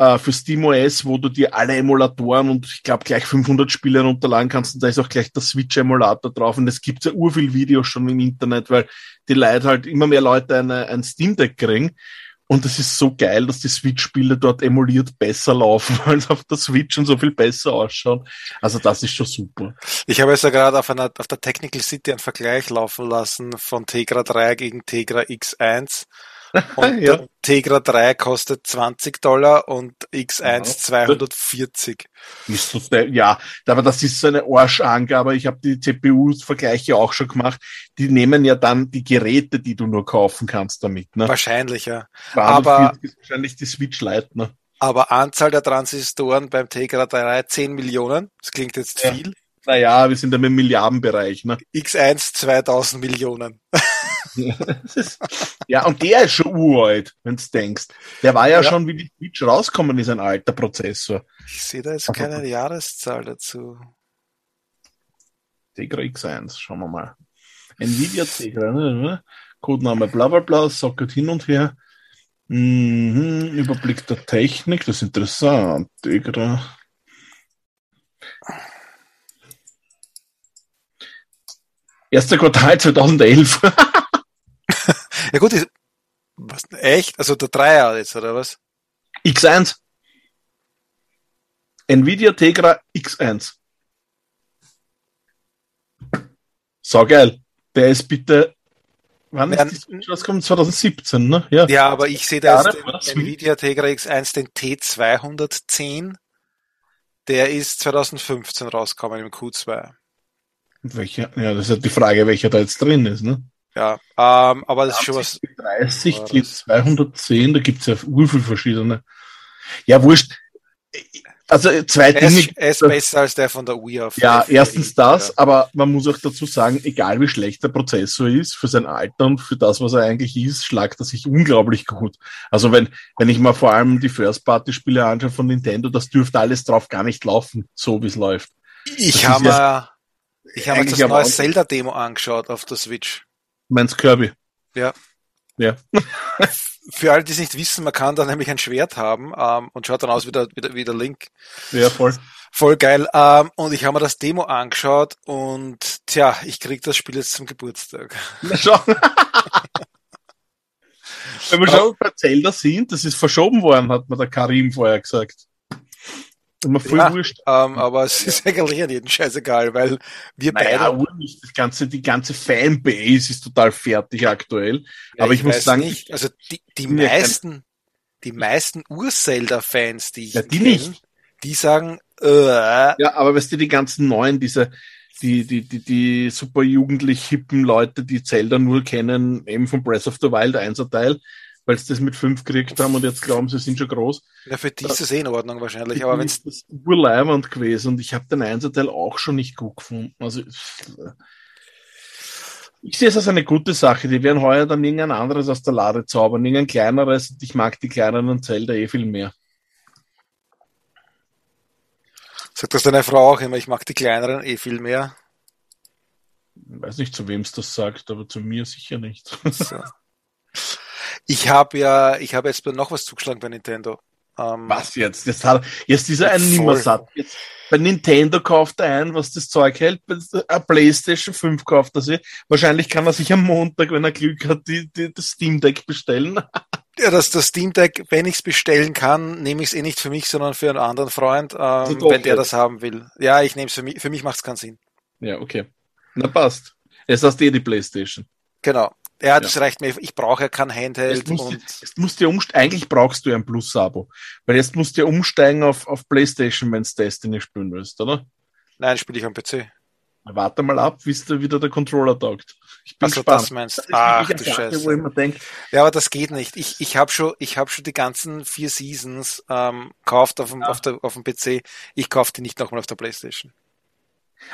äh, für SteamOS, wo du dir alle Emulatoren und ich glaube gleich 500 Spiele runterladen kannst und da ist auch gleich der Switch-Emulator drauf und es gibt ja urviel Videos schon im Internet, weil die Leute halt immer mehr Leute eine, ein Steam Deck kriegen und es ist so geil, dass die Switch-Spiele dort emuliert besser laufen, (laughs) als auf der Switch und so viel besser ausschauen. Also das ist schon super. Ich habe jetzt ja gerade auf, einer, auf der Technical City einen Vergleich laufen lassen von Tegra 3 gegen Tegra X1 und (laughs) ja. der Tegra 3 kostet 20 Dollar und X1 ja. 240. Ist so, ja, aber das ist so eine Arschangabe. Ich habe die CPU-Vergleiche auch schon gemacht. Die nehmen ja dann die Geräte, die du nur kaufen kannst damit. Ne? Wahrscheinlich, ja. Aber ist wahrscheinlich die Switch Lite. Ne? Aber Anzahl der Transistoren beim Tegra 3 10 Millionen. Das klingt jetzt ja. viel. Naja, wir sind im Milliardenbereich. Ne? X1 2000 Millionen. (laughs) (laughs) ja, und der ist schon uralt, wenn du denkst. Der war ja, ja, schon, wie die Switch rauskommen ist, ein alter Prozessor. Ich sehe da jetzt keine Jahreszahl dazu. Tegra X1, schauen wir mal. Nvidia Tegra, ne? Codename bla bla bla, Socket hin und her. Mhm, Überblick der Technik, das ist interessant. Tegra. Erster Quartal 2011. (laughs) Ja gut, ist, was, echt? Also der Dreier jetzt, oder was? X1. Nvidia Tegra X1. So geil. Der ist bitte, wann ja, ist die rausgekommen? 2017, ne? Ja, ja aber ich sehe da jetzt Nvidia Tegra X1, den T210. Der ist 2015 rausgekommen im Q2. Welcher? Ja, das ist ja die Frage, welcher da jetzt drin ist, ne? Ja, ähm, aber das ist schon was. 30, die 210, da gibt's ja urviel verschiedene. Ja, wurscht. Also zwei er Dinge. Er ist besser als der von der Wii auf. Ja, erstens das, ja. aber man muss auch dazu sagen, egal wie schlecht der Prozessor ist, für sein Alter und für das, was er eigentlich ist, schlagt er sich unglaublich gut. Also wenn, wenn ich mal vor allem die First-Party-Spiele anschaue von Nintendo, das dürfte alles drauf gar nicht laufen, so wie es läuft. Ich habe mir, ich habe mir das neue Zelda-Demo angeschaut auf der Switch. Meinst Kirby? Ja. Ja. (laughs) für alle, die es nicht wissen, man kann da nämlich ein Schwert haben ähm, und schaut dann aus wie der, wie der, wie der Link. Ja, voll. Voll geil. Ähm, und ich habe mir das Demo angeschaut und tja, ich krieg das Spiel jetzt zum Geburtstag. Na schau. (laughs) Wenn wir schon bei Zelda sind, das ist verschoben worden, hat mir der Karim vorher gesagt. Immer voll ja, wurscht. Ähm, aber es (laughs) ist eigentlich an jeden scheißegal, weil wir naja, beide. Nicht. Das ganze, die ganze Fanbase ist total fertig aktuell. Ja, aber ich, ich muss sagen. Nicht. Also die, die meisten, die meisten Ur-Zelda-Fans, die ich ja, die kenn, nicht. die sagen, äh, Ja, aber weißt du, die ganzen neuen, diese, die, die, die, die super jugendlich hippen Leute, die Zelda nur kennen, eben von Breath of the Wild 1 Teil, weil sie das mit fünf gekriegt haben und jetzt glauben, sie sind schon groß. Ja, für die ist es eh in Ordnung wahrscheinlich, aber wenn es. Das gewesen und ich habe den Einzelteil auch schon nicht gut gefunden. Also, ich sehe es als eine gute Sache. Die werden heuer dann irgendein anderes aus der Lade zaubern, irgendein kleineres. Ich mag die kleineren Zelda eh viel mehr. Sagt das deine Frau auch immer, ich mag die kleineren eh viel mehr? Ich weiß nicht, zu wem es das sagt, aber zu mir sicher nicht. So. (laughs) Ich habe ja, ich habe jetzt noch was zugeschlagen bei Nintendo. Ähm, was jetzt? Jetzt, hat, jetzt ist er ein Nimmersatt. Jetzt, bei Nintendo kauft er ein, was das Zeug hält. Bei PlayStation 5 kauft er sich. Wahrscheinlich kann er sich am Montag, wenn er Glück hat, die, die, das Steam Deck bestellen. (laughs) Ja, das, das Steam Deck, wenn ich es bestellen kann, nehme ich es eh nicht für mich, sondern für einen anderen Freund, ähm, wenn der das haben will. Ja, ich nehme es für mich. Für mich macht es keinen Sinn. Ja, okay. Na passt. Jetzt hast du eh die Playstation. Genau. Ja, das ja. reicht mir. Ich brauche ja kein Handheld. Jetzt musst, und jetzt musst du umsteigen. Eigentlich brauchst du ein Plus-Abo. Weil jetzt musst du ja umsteigen auf, auf Playstation, wenn du Destiny spielen willst, oder? Nein, spiele ich am PC. Warte mal ab, bis da wieder der Controller taugt. Ich bin also gespannt. das meinst das Ach, du Scheiße. Wo ich mir denk, ja, aber das geht nicht. Ich, ich habe schon, ich habe schon die ganzen vier Seasons ähm, gekauft auf dem, ja. auf, der, auf dem PC. Ich kaufe die nicht nochmal auf der Playstation.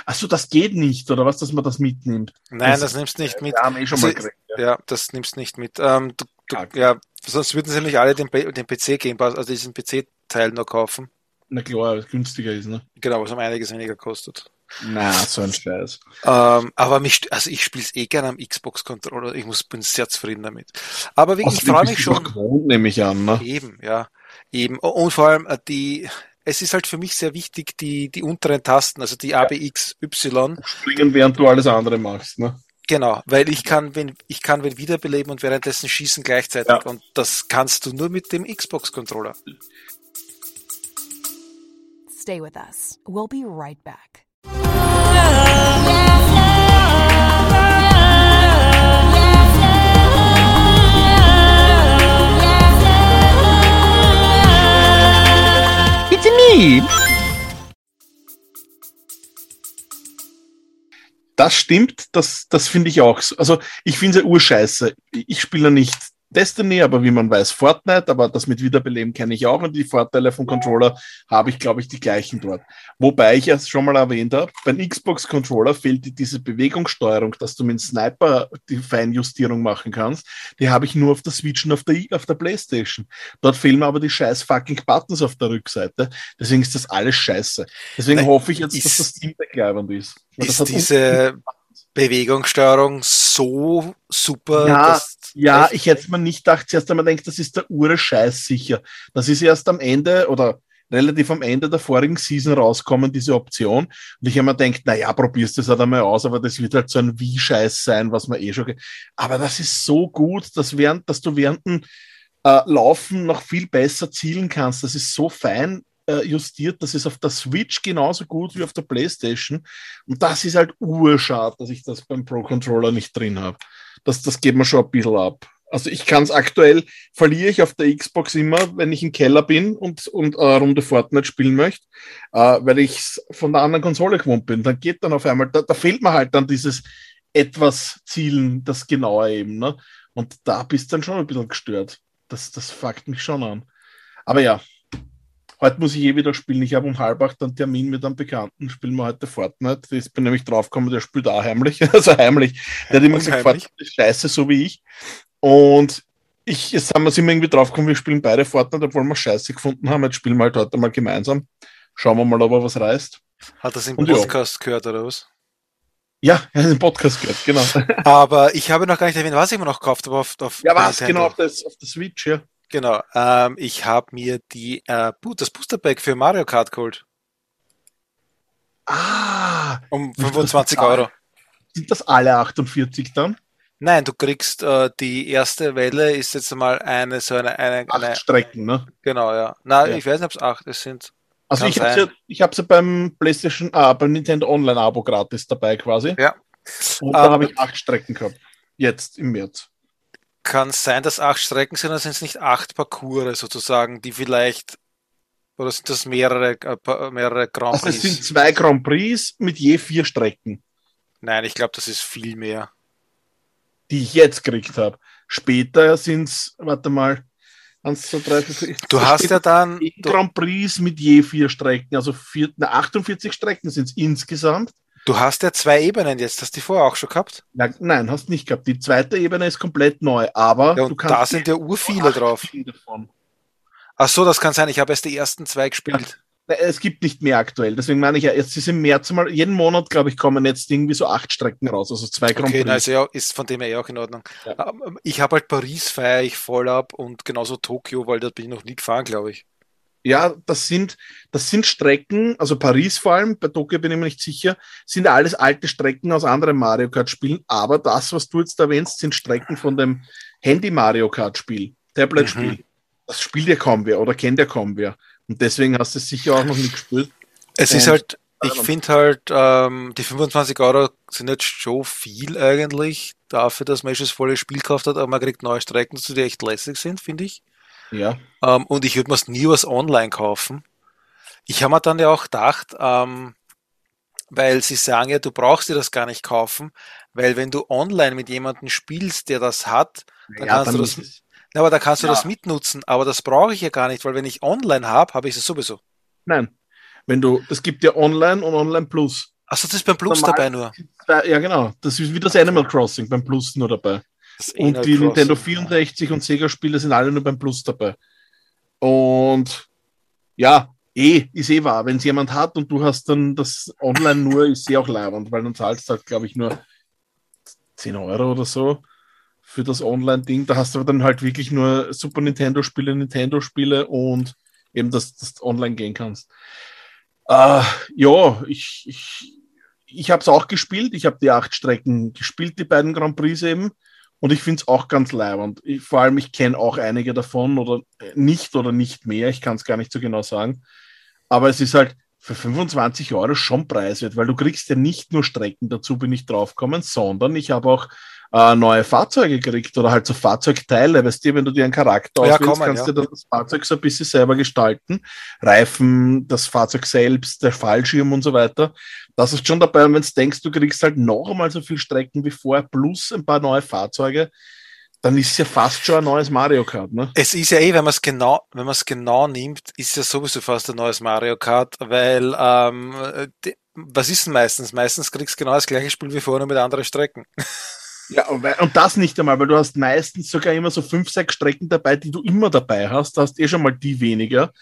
Achso, das geht nicht, oder was, dass man das mitnimmt? Nein, das, das nimmst nicht mit. Haben eh schon mal gekriegt, ja. ja, das nimmst nicht mit. Ähm, du, du, ja, sonst würden sie nämlich alle den, den PC gehen, also diesen PC-Teil nur kaufen. Na klar, weil es günstiger ist, ne? Genau, was um einiges weniger kostet. Na, so ein Scheiß. Ähm, aber mich, also ich spiele es eh gerne am Xbox-Controller. Ich muss, bin sehr zufrieden damit. Aber wie, ich freue mich schon. Gewohnt, nehme ich an, ne? Eben, ja. Eben. Und vor allem äh, die, es ist halt für mich sehr wichtig, die, die unteren Tasten, also die ABX, Y. Springen, während du alles andere machst, ne? Genau, weil ich kann, wenn, ich kann wenn wiederbeleben und währenddessen schießen gleichzeitig. Ja. Und das kannst du nur mit dem Xbox-Controller. Stay with us. We'll be right back. Das stimmt, das, das finde ich auch. Also ich finde es ja urscheiße. Ich spiele nicht Destiny, aber wie man weiß, Fortnite, aber das mit Wiederbeleben kenne ich auch und die Vorteile vom Controller habe ich, glaube ich, die gleichen dort. Wobei ich es schon mal erwähnt habe, beim Xbox Controller fehlt diese Bewegungssteuerung, dass du mit dem Sniper die Feinjustierung machen kannst. Die habe ich nur auf der Switch und auf der, auf der Playstation. Dort fehlen mir aber die scheiß fucking Buttons auf der Rückseite. Deswegen ist das alles scheiße. Deswegen Nein, hoffe ich jetzt, dass das Steam Deck leibend ist. Ist diese Bewegungssteuerung so super. Ja, ja ich hätte mir nicht gedacht, zuerst einmal denkt, das ist der Ure Scheiß sicher. Das ist erst am Ende oder relativ am Ende der vorigen Season rauskommen, diese Option. Und ich habe mir gedacht, naja, probierst das halt einmal aus, aber das wird halt so ein Wie-Scheiß sein, was man eh schon. Aber das ist so gut, dass, während, dass du während dem äh, Laufen noch viel besser zielen kannst. Das ist so fein justiert. Das ist auf der Switch genauso gut wie auf der PlayStation. Und das ist halt urschade, dass ich das beim Pro Controller nicht drin habe. Das, das geht mir schon ein bisschen ab. Also ich kann es aktuell, verliere ich auf der Xbox immer, wenn ich im Keller bin und, und eine Runde Fortnite spielen möchte, äh, weil ich von der anderen Konsole gewohnt bin. Dann geht dann auf einmal, da, da fehlt mir halt dann dieses etwas Zielen, das Genaue eben. Ne? Und da bist du dann schon ein bisschen gestört. Das, das fuckt mich schon an. Aber ja, Heute muss ich eh wieder spielen. Ich habe um halb acht einen Termin mit einem Bekannten. Spielen wir heute Fortnite. Ich bin nämlich draufgekommen, der spielt auch heimlich. (laughs) Also heimlich. Der hat immer gesagt, Fortnite ist scheiße, so wie ich. Und ich, jetzt haben wir sind wir irgendwie draufgekommen, wir spielen beide Fortnite, obwohl wir scheiße gefunden haben. Jetzt spielen wir halt heute mal gemeinsam. Schauen wir mal, ob er was reißt. Hat das im Und Podcast ja. gehört oder was? Ja, er hat den Podcast gehört, genau. (laughs) Aber ich habe noch gar nicht erwähnt, was ich mir noch gekauft habe auf, auf Ja, was? Genau, auf, das, auf der Switch, ja. Genau. Ähm, ich habe mir die, äh, das Booster Pack für Mario Kart geholt. Ah! Um 25 Euro. Sind das alle 48 dann? Nein, du kriegst äh, die erste Welle ist jetzt mal eine so eine, eine, acht eine Strecken, ne? Genau, ja. Nein, ja. ich weiß nicht, ob es acht es sind. Also ich habe ja, ich habe sie beim PlayStation, ah, beim Nintendo Online Abo gratis dabei quasi. Ja. Und da um, habe ich acht Strecken gehabt. Jetzt im März. Kann es sein, dass acht Strecken sind, oder sind es nicht acht Parcours sozusagen, die vielleicht oder sind das mehrere, äh, mehrere Grand Prix? Also es sind zwei Grand Prix mit je vier Strecken. Nein, ich glaube, das ist viel mehr. Die ich jetzt gekriegt habe. Später sind es, warte mal, 1, 2, 3, 4, 5, Du hast ja dann. Grand Prix mit je vier Strecken, also vier, na, 48 Strecken sind es insgesamt. Du hast ja zwei Ebenen jetzt, hast du die vorher auch schon gehabt? Ja, nein, hast nicht gehabt. Die zweite Ebene ist komplett neu, aber ja. Da sind ja urviele drauf. Davon. Ach so, das kann sein. Ich habe erst die ersten zwei gespielt. Ja. Es gibt nicht mehr aktuell. Deswegen meine ich ja, jetzt ist im März mal, jeden Monat, glaube ich, kommen jetzt irgendwie so acht Strecken raus, also zwei Grand Okay, also ja, ist von dem her auch in Ordnung. Ähm, ich habe halt Paris feiere ich voll ab und genauso Tokio, weil da bin ich noch nie gefahren, glaube ich. Ja, das sind, das sind Strecken, also Paris vor allem, bei Tokio bin ich mir nicht sicher, sind alles alte Strecken aus anderen Mario Kart Spielen, aber das, was du jetzt erwähnst, sind Strecken von dem Handy Mario Kart Spiel, Tablet Spiel. Mhm das spielt ja kaum wer oder kennt ja kaum wer. Und deswegen hast du es sicher auch noch nicht gespielt. Es und ist halt, ich finde halt, ähm, die 25 Euro sind jetzt schon viel eigentlich dafür, dass man das volle Spiel gekauft hat, aber man kriegt neue Strecken die echt lässig sind, finde ich. Ja. Ähm, und ich würde mir nie was online kaufen. Ich habe mir dann ja auch gedacht, ähm, weil sie sagen ja, du brauchst dir das gar nicht kaufen, weil wenn du online mit jemandem spielst, der das hat, dann ja, kannst dann du das ja, aber da kannst du ja. das mitnutzen, aber das brauche ich ja gar nicht, weil wenn ich online habe, habe ich es sowieso. Nein. Wenn du, das gibt ja online und online plus. Achso, das ist beim Plus Normal, dabei nur. Ja, genau. Das ist wie das Animal Crossing beim Plus nur dabei. Und die Crossing. Nintendo 64 und Sega-Spiele sind alle nur beim Plus dabei. Und ja, eh, ist eh wahr. Wenn es jemand hat und du hast dann das online nur, ist eh auch leibend, weil dann zahlst du halt, glaube ich, nur 10 Euro oder so für das Online-Ding. Da hast du dann halt wirklich nur Super Nintendo-Spiele, Nintendo-Spiele und eben, dass, dass du online gehen kannst. Äh, ja, ich, ich, ich habe es auch gespielt. Ich habe die acht Strecken gespielt, die beiden Grand Prix eben. Und ich finde es auch ganz leibend. Vor allem, ich kenne auch einige davon oder nicht oder nicht mehr. Ich kann es gar nicht so genau sagen. Aber es ist halt für 25 Euro schon preiswert, weil du kriegst ja nicht nur Strecken, dazu bin ich draufgekommen, sondern ich habe auch äh, neue Fahrzeuge gekriegt oder halt so Fahrzeugteile. Weißt du, wenn du dir einen Charakter ja, auswählst, kannst ja. du das Fahrzeug so ein bisschen selber gestalten. Reifen, das Fahrzeug selbst, der Fallschirm und so weiter. Das ist schon dabei. Und wenn du denkst, du kriegst halt noch einmal so viel Strecken wie vorher plus ein paar neue Fahrzeuge, dann ist es ja fast schon ein neues Mario Kart, ne? Es ist ja eh, wenn man es genau, wenn man es genau nimmt, ist ja sowieso fast ein neues Mario Kart, weil ähm, die, was ist denn meistens? Meistens kriegst du genau das gleiche Spiel wie vorher mit anderen Strecken. (laughs) Ja, und das nicht einmal, weil du hast meistens sogar immer so fünf, sechs Strecken dabei, die du immer dabei hast. Da hast eh schon mal die weniger.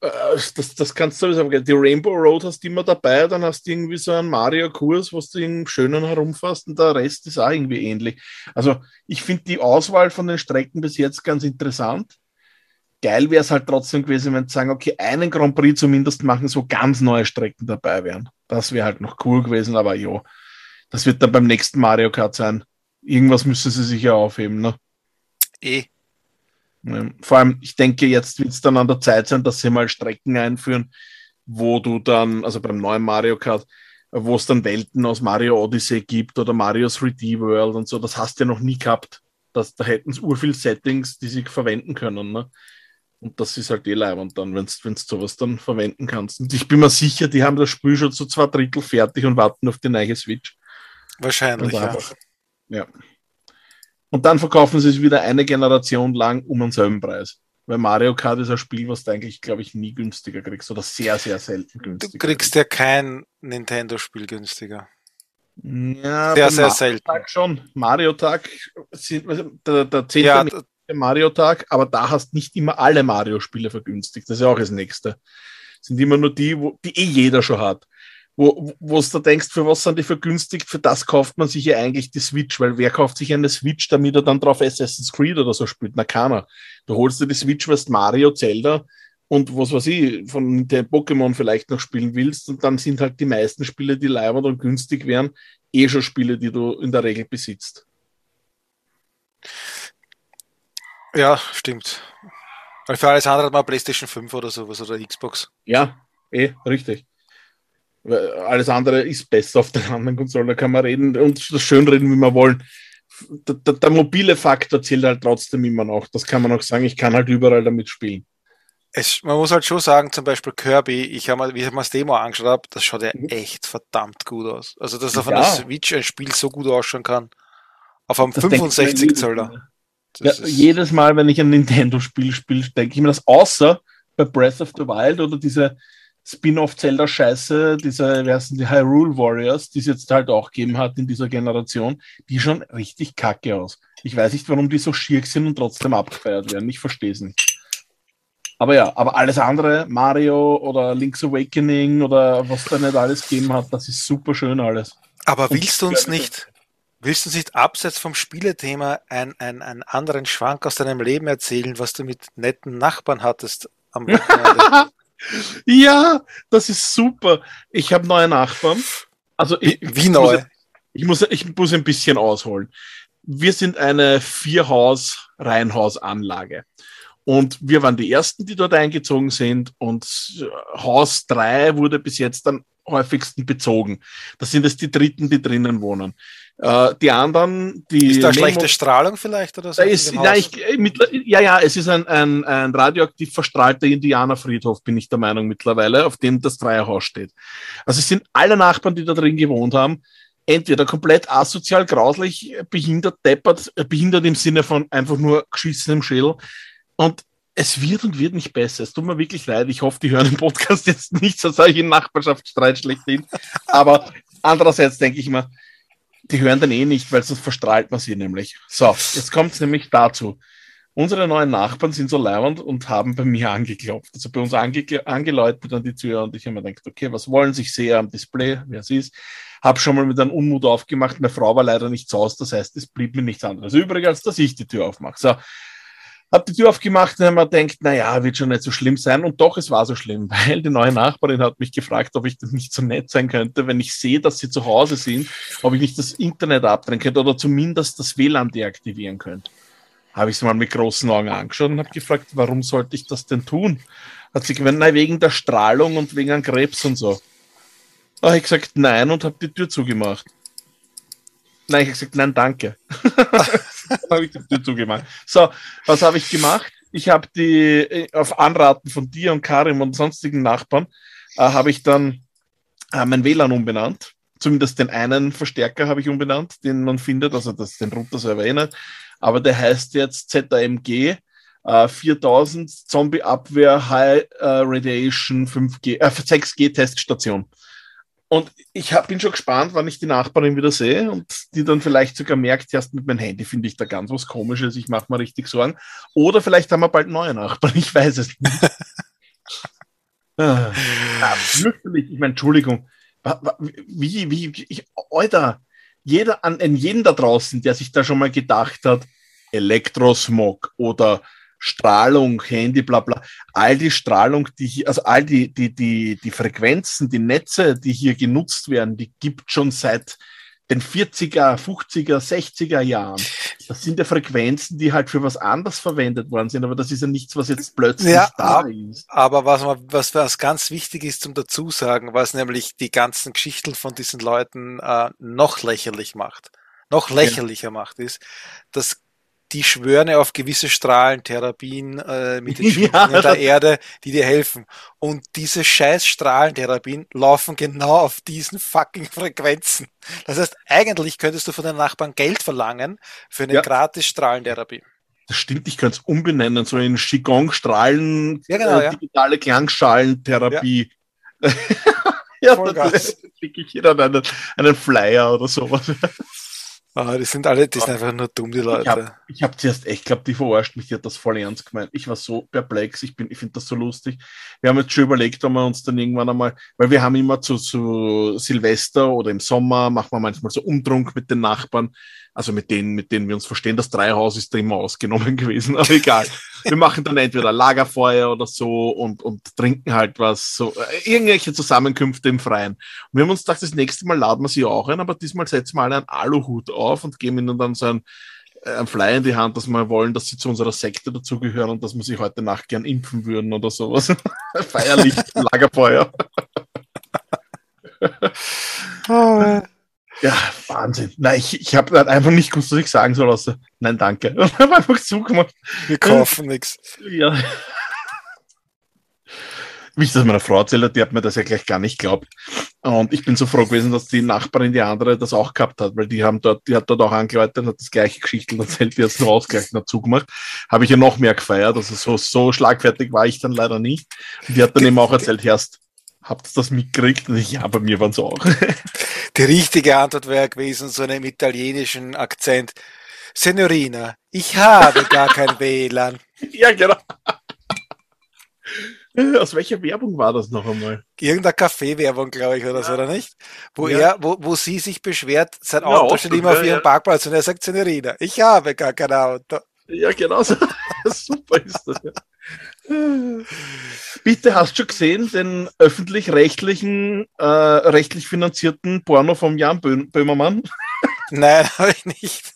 Äh, das, das kannst du sowieso Die Rainbow Road hast du immer dabei, dann hast du irgendwie so einen Mario-Kurs, wo du im Schönen herumfährst und der Rest ist auch irgendwie ähnlich. Also ich finde die Auswahl von den Strecken bis jetzt ganz interessant. Geil wäre es halt trotzdem gewesen, wenn sie sagen, okay, einen Grand Prix zumindest machen, so ganz neue Strecken dabei wären. Das wäre halt noch cool gewesen, aber jo, das wird dann beim nächsten Mario Kart sein irgendwas müssen sie sich ja aufheben, ne? Eh. Vor allem, ich denke, jetzt wird es dann an der Zeit sein, dass sie mal Strecken einführen, wo du dann, also beim neuen Mario Kart, wo es dann Welten aus Mario Odyssey gibt oder Mario 3D World und so, das hast du ja noch nie gehabt. Das, da hätten es urviel Settings, die sie verwenden können, ne? Und das ist halt eh leibend dann, wenn du sowas dann verwenden kannst. Und ich bin mir sicher, die haben das Spiel schon zu zwei Drittel fertig und warten auf die neue Switch. Wahrscheinlich, ja. Ja. Und dann verkaufen sie es wieder eine Generation lang um denselben Preis. Weil Mario Kart ist ein Spiel, was du eigentlich, glaube ich, nie günstiger kriegst oder sehr, sehr selten günstiger. Du kriegst ja kein Nintendo-Spiel günstiger. Ja, sehr, sehr Mario selten. Tag schon. Mario Tag, der, der 10. Ja, Mario Tag, aber da hast nicht immer alle Mario-Spiele vergünstigt. Das ist ja auch das nächste. Sind immer nur die, wo, die eh jeder schon hat. Wo, wo du denkst, für was sind die vergünstigt, für das kauft man sich ja eigentlich die Switch, weil wer kauft sich eine Switch, damit er dann drauf Assassin's Creed oder so spielt? Na, keiner. Du holst dir die Switch, weil du Mario, Zelda und was weiß ich, von den Pokémon vielleicht noch spielen willst und dann sind halt die meisten Spiele, die leibend und günstig wären, eh schon Spiele, die du in der Regel besitzt. Ja, stimmt. Weil für alles andere hat man PlayStation 5 oder sowas oder Xbox. Ja, eh, richtig. Alles andere ist besser auf den anderen Konsolen, da kann man reden und das schön reden, wie wir wollen. Der, der, der, mobile Faktor zählt halt trotzdem immer noch. Das kann man auch sagen, ich kann halt überall damit spielen. Es, man muss halt schon sagen, zum Beispiel Kirby, ich habe mal, wie ich mir das Demo angeschaut habe, das schaut ja mhm. echt verdammt gut aus. Also, dass auf ja. einer Switch ein Spiel so gut ausschauen kann. Auf einem 65 Zoller. Ja, jedes Mal, wenn ich ein Nintendo-Spiel spiele, denke ich mir das, außer bei Breath of the Wild oder diese Spin-off-Zelda-Scheiße, diese, wer sind die Hyrule Warriors, die es jetzt halt auch gegeben hat in dieser Generation, die schon richtig kacke aus. Ich weiß nicht, warum die so schier sind und trotzdem abgefeiert werden. Ich verstehe es nicht. Aber ja, aber alles andere, Mario oder Link's Awakening oder was da nicht alles gegeben hat, das ist super schön alles. Aber willst du uns nicht, willst du uns nicht abseits vom Spielethema einen, einen, einen anderen Schwank aus deinem Leben erzählen, was du mit netten Nachbarn hattest am (laughs) Wochenende? Ja, das ist super. Ich habe neue Nachbarn. Also ich, wie, wie neu? Ich muss, ich muss ein bisschen ausholen. Wir sind eine Vierhaus-Reihenhausanlage. Und wir waren die Ersten, die dort eingezogen sind. Und Haus 3 wurde bis jetzt am häufigsten bezogen. Das sind es die Dritten, die drinnen wohnen. Äh, die anderen, die. Ist da schlechte Strahlung vielleicht oder so? Ist, ja, ich, äh, mit, ja, ja, es ist ein, ein, ein radioaktiv verstrahlter Indianerfriedhof, bin ich der Meinung mittlerweile, auf dem das Dreierhaus steht. Also es sind alle Nachbarn, die da drin gewohnt haben, entweder komplett asozial, grauslich, behindert, deppert, äh, behindert im Sinne von einfach nur geschissenem Schädel. Und es wird und wird nicht besser. Es tut mir wirklich leid. Ich hoffe, die hören den Podcast jetzt nicht so solche Nachbarschaftsstreit schlechthin. Aber andererseits denke ich mir, die hören dann eh nicht, weil sonst verstrahlt man sie nämlich. So, jetzt kommt es nämlich dazu. Unsere neuen Nachbarn sind so leibend und haben bei mir angeklopft. Also bei uns ange angeläutet an die Tür und ich habe mir gedacht, okay, was wollen Sie? Ich sehe am Display, wer es ist. Habe schon mal mit einem Unmut aufgemacht. Meine Frau war leider nicht zu Hause. Das heißt, es blieb mir nichts anderes übrig, als dass ich die Tür aufmache. So, habe die Tür aufgemacht und habe mir gedacht, naja, wird schon nicht so schlimm sein. Und doch, es war so schlimm, (laughs) weil die neue Nachbarin hat mich gefragt, ob ich das nicht so nett sein könnte, wenn ich sehe, dass sie zu Hause sind, ob ich nicht das Internet abdrehen könnte oder zumindest das WLAN deaktivieren könnte. Habe ich sie mal mit großen Augen angeschaut und habe gefragt, warum sollte ich das denn tun? Hat sie gemeint, nein, wegen der Strahlung und wegen einem Krebs und so. Da habe ich gesagt, nein und habe die Tür zugemacht. Nein, ich habe gesagt, nein, danke. (laughs) (laughs) habe ich die Tür zugemacht. So, was habe ich gemacht? Ich habe die, äh, auf Anraten von dir und Karim und sonstigen Nachbarn, äh, habe ich dann äh, mein WLAN umbenannt. Zumindest den einen Verstärker habe ich umbenannt, den man findet, also das den Router-Server erinnert. Aber der heißt jetzt ZAMG äh, 4000 Zombie-Abwehr High äh, Radiation 5G, äh, 6G-Teststation. Und ich hab, bin schon gespannt, wann ich die Nachbarin wieder sehe und die dann vielleicht sogar merkt, erst mit meinem Handy finde ich da ganz was Komisches, ich mache mir richtig Sorgen. Oder vielleicht haben wir bald neue Nachbarn, (laughs) ich weiß es nicht. (laughs) ah, fürchterlich, ich meine, Entschuldigung, wie, wie, ich, Alter, jeder, an, an jeden da draußen, der sich da schon mal gedacht hat, Elektrosmog oder Strahlung, Handy, bla bla, all die Strahlung, die hier, also all die, die, die, die Frequenzen, die Netze, die hier genutzt werden, die gibt schon seit den 40er, 50er, 60er Jahren. Das sind ja Frequenzen, die halt für was anderes verwendet worden sind, aber das ist ja nichts, was jetzt plötzlich ja, da ist. Aber was, was, was ganz wichtig ist zum Dazusagen, was nämlich die ganzen Geschichten von diesen Leuten äh, noch lächerlich macht, noch lächerlicher ja. macht, ist, dass die schwören auf gewisse Strahlentherapien äh, mit den (laughs) Schwingungen ja, der Erde, die dir helfen. Und diese scheiß Strahlentherapien laufen genau auf diesen fucking Frequenzen. Das heißt, eigentlich könntest du von den Nachbarn Geld verlangen für eine ja. gratis Strahlentherapie. Das stimmt, ich könnte es umbenennen, so in Qigong-Strahlen, ja, genau, äh, digitale Klangschalentherapie. Ja, (laughs) ja da schicke ich dir dann einen, einen Flyer oder sowas. Ah, die sind alle, die sind einfach nur dumm, die Leute. Ich habe ich hab zuerst echt glaube, die verarscht mich, die hat das voll ernst gemeint. Ich war so perplex, ich, bin, ich finde das so lustig. Wir haben jetzt schon überlegt, ob wir uns dann irgendwann einmal, weil wir haben immer zu, zu Silvester oder im Sommer, machen wir manchmal so Umtrunk mit den Nachbarn, also mit denen, mit denen wir uns verstehen. Das Dreihaus ist da immer ausgenommen (laughs) gewesen, aber egal. wir machen dann entweder Lagerfeuer oder so und, und trinken halt was, so äh, irgendwelche Zusammenkünfte im Freien. Und wir haben uns gedacht, das nächste Mal laden wir sie auch ein, aber diesmal setzen wir alle einen Aluhut auf und geben ihnen dann so ein, äh, ein Flyer in die Hand, dass wir wollen, dass sie zu unserer Sekte dazugehören und dass wir sie heute Nacht gern impfen würden oder sowas. (laughs) Feierlich, Lagerfeuer. (laughs) oh, ja, Wahnsinn. Nein, ich, ich habe halt einfach nicht gewusst, was ich sagen soll, außer nein, danke. Und habe einfach zugemacht. Wir kaufen nichts. Ja. Wie ich das meiner Frau erzählt die hat mir das ja gleich gar nicht geglaubt. Und ich bin so froh gewesen, dass die Nachbarin, die andere, das auch gehabt hat, weil die haben dort, die hat dort auch angeläutet, hat das gleiche Geschichte erzählt, die hat es nur ausgleich dazu gemacht. Habe ich ja noch mehr gefeiert. Also so, so schlagfertig war ich dann leider nicht. Und die hat dann eben auch erzählt, Herst, habt ihr das mitgekriegt? Und ich, ja, bei mir waren es auch. (laughs) Die richtige Antwort wäre gewesen, so einem italienischen Akzent. Signorina, ich habe gar kein (laughs) WLAN. Ja, genau. (laughs) Aus welcher Werbung war das noch einmal? Irgendeine Kaffeewerbung, glaube ich, oder ja. so, oder nicht? Wo ja. er, wo, wo sie sich beschwert, sein ja, Auto steht immer auf ihrem Parkplatz und er sagt, Signorina, ich habe gar kein Auto. Ja, genau so. Super ist das. Ja. Bitte hast du schon gesehen den öffentlich-rechtlichen, äh, rechtlich finanzierten Porno vom Jan Bö Böhmermann? Nein, (laughs) habe ich nicht.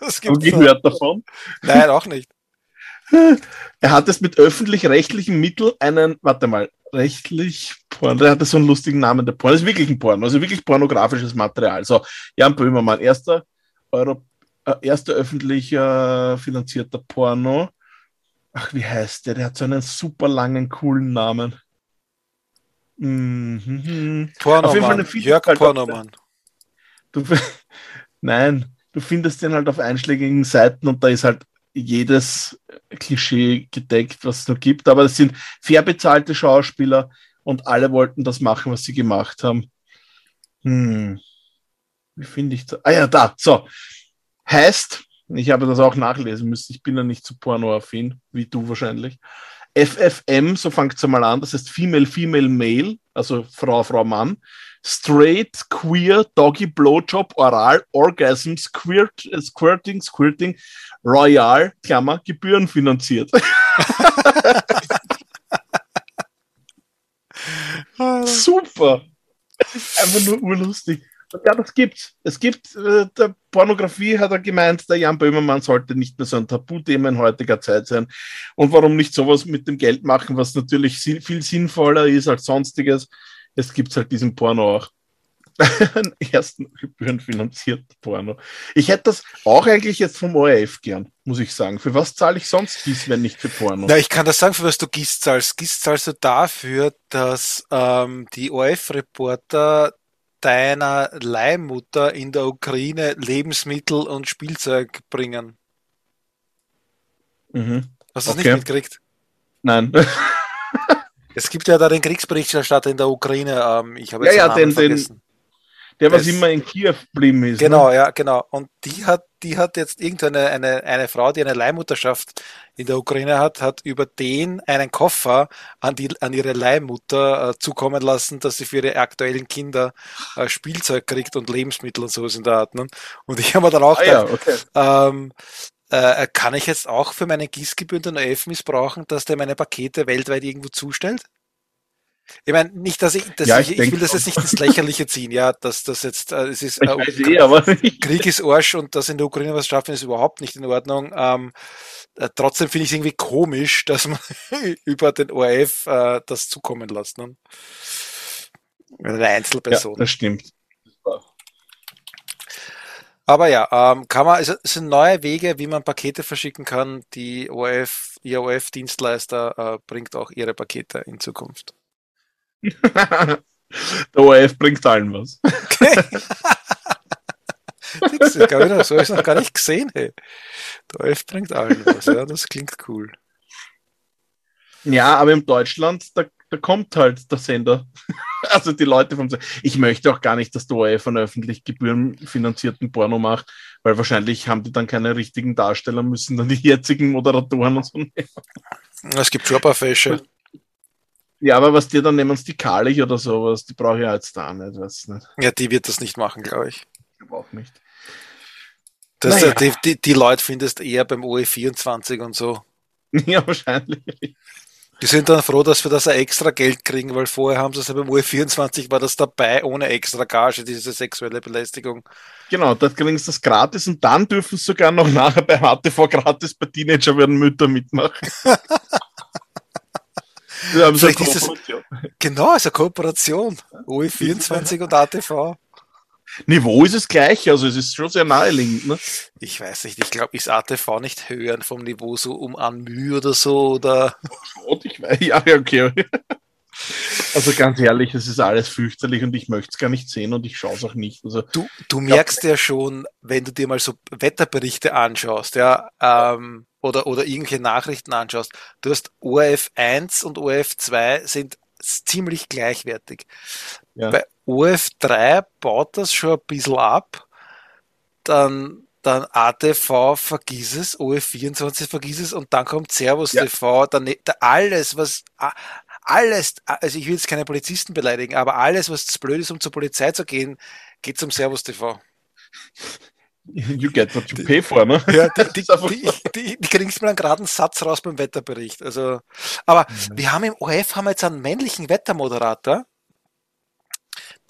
Was gibt's gehört davon? Nein, auch nicht. (laughs) Er hat es mit öffentlich-rechtlichen Mitteln einen, warte mal, rechtlich Porno, der hatte so einen lustigen Namen, der Porno, das ist wirklich ein Porno, also wirklich pornografisches Material. So, Jan Böhmermann, erster, Euro, äh, erster öffentlicher finanzierter Porno Ach, wie heißt der? Der hat so einen super langen, coolen Namen. Mhm. Pornomann. Auf jeden Fall eine Jörg halt. Du, (laughs) nein, du findest den halt auf einschlägigen Seiten und da ist halt jedes Klischee gedeckt, was es noch gibt. Aber das sind fair bezahlte Schauspieler und alle wollten das machen, was sie gemacht haben. Hm. Wie finde ich das? Ah ja, da. So. Heißt, ich habe das auch nachlesen müssen. Ich bin ja nicht so pornoaffin, wie du wahrscheinlich. FFM, so fängt es mal an, das heißt Female, Female, Male, also Frau, Frau, Mann. Straight, Queer, Doggy, Blowjob, Oral, Orgasm, Squirt, äh, Squirting, Squirting, Royal, Klammer, gebührenfinanziert. (laughs) Super! Einfach nur urlustig. Ja, das gibt's. Es gibt, äh, der Pornografie hat er gemeint, der Jan Böhmermann sollte nicht mehr so ein Tabuthema in heutiger Zeit sein. Und warum nicht sowas mit dem Geld machen, was natürlich viel sinnvoller ist als sonstiges. Es gibt halt diesen Porno auch. (laughs) Einen ersten gebührenfinanzierten Porno. Ich hätte das auch eigentlich jetzt vom ORF gern, muss ich sagen. Für was zahle ich sonst GIS, wenn nicht für Porno? Na, ich kann das sagen, für was du GIS zahlst. GIS zahlst du dafür, dass ähm, die ORF-Reporter deiner Leihmutter in der Ukraine Lebensmittel und Spielzeug bringen. Mhm. Hast du das okay. nicht mitgekriegt? Nein. es gibt ja da den Kriegsberichterstatter in der Ukraine. Ähm, ich habe jetzt ja, ja, den, den, der, was das, immer in Kiew geblieben ist. Genau, ne? ja, genau. Und die hat, die hat jetzt irgendeine eine, eine Frau, die eine Leihmutterschaft in der Ukraine hat, hat über den einen Koffer an, die, an ihre Leihmutter äh, zukommen lassen, dass sie für ihre aktuellen Kinder äh, Spielzeug kriegt und Lebensmittel und sowas in der Art. Ne? Und ich habe mir dann auch ah, gedacht, ja, okay. ähm, äh, kann ich jetzt auch für meine Gießgebühren den OF missbrauchen, dass der meine Pakete weltweit irgendwo zustellt? Ich meine, nicht, dass ich, dass ja, ich, ich, ich will das jetzt nicht ins Lächerliche ziehen, ja, dass das jetzt, äh, es ist, äh, eh, aber (laughs) Krieg ist Arsch und das in der Ukraine was schaffen, ist überhaupt nicht in Ordnung. Ähm, äh, trotzdem finde ich es irgendwie komisch, (laughs) dass man über den ORF äh, das zukommen lässt. Ne? Eine Einzelperson. Ja, das stimmt. Aber ja, ähm, kann man, es sind neue Wege, wie man Pakete verschicken kann. Die ORF, ihr ORF-Dienstleister äh, bringt auch ihre Pakete in Zukunft. (laughs) Der ORF bringt allen was. Okay. (laughs) das so habe ich noch gar nicht gesehen. Hey. Der ORF bringt allen was. Ja, das klingt cool. Ja, aber in Deutschland, da, da kommt halt der Sender. (laughs) Also die Leute vom, ich möchte auch gar nicht, dass der ORF einen öffentlich gebührenfinanzierten Porno macht, weil wahrscheinlich haben die dann keine richtigen Darsteller, müssen dann die jetzigen Moderatoren und so nehmen. Es gibt schon ein paar Fäsche. Ja, aber was dir dann nehmen sie die Kalich oder sowas, die brauche ich ja jetzt da nicht, weiß nicht. Ja, die wird das nicht machen, glaube ich. Ich glaube auch nicht. Das, naja. die, die, die Leute findest eher beim OE24 und so. (laughs) Ja, wahrscheinlich. Die sind dann froh, dass wir das extra Geld kriegen, weil vorher haben sie es ja beim UE24 war das dabei, ohne extra Gage, diese sexuelle Belästigung. Genau, da kriegen sie das gratis und dann dürfen sie sogar noch nachher bei HTV gratis bei Teenager werden Mütter mitmachen. (laughs) So eine Kooperation. Es, genau, es ist eine Kooperation. OE24 und ATV. Niveau ist es gleich, also es ist schon sehr naheliegend. Ne? Ich weiß nicht, ich glaube, ist ATV nicht höher vom Niveau so um an Mühe oder so oder. Gott, ich weiß, ja, okay. Also ganz ehrlich, es ist alles fürchterlich und ich möchte es gar nicht sehen und ich schaue es auch nicht. Also, du, du merkst ja schon, wenn du dir mal so Wetterberichte anschaust, ja, ähm, oder, oder irgendwelche Nachrichten anschaust, du hast ORF 1 und ORF 2 sind ziemlich gleichwertig. Ja. Bei OF 3 baut das schon ein bisschen ab, dann, dann ATV vergiss es, OF 24 vergiss es und dann kommt Servus ja. TV, dann ne, alles, was alles, also ich will jetzt keine Polizisten beleidigen, aber alles, was zu blöd ist, um zur Polizei zu gehen, geht zum Servus TV. You get what you pay for, ne? Ja, die, (laughs) die, die, die, kriegst mir einen geraden Satz raus beim Wetterbericht. Also, aber mhm. wir haben im OF haben wir jetzt einen männlichen Wettermoderator,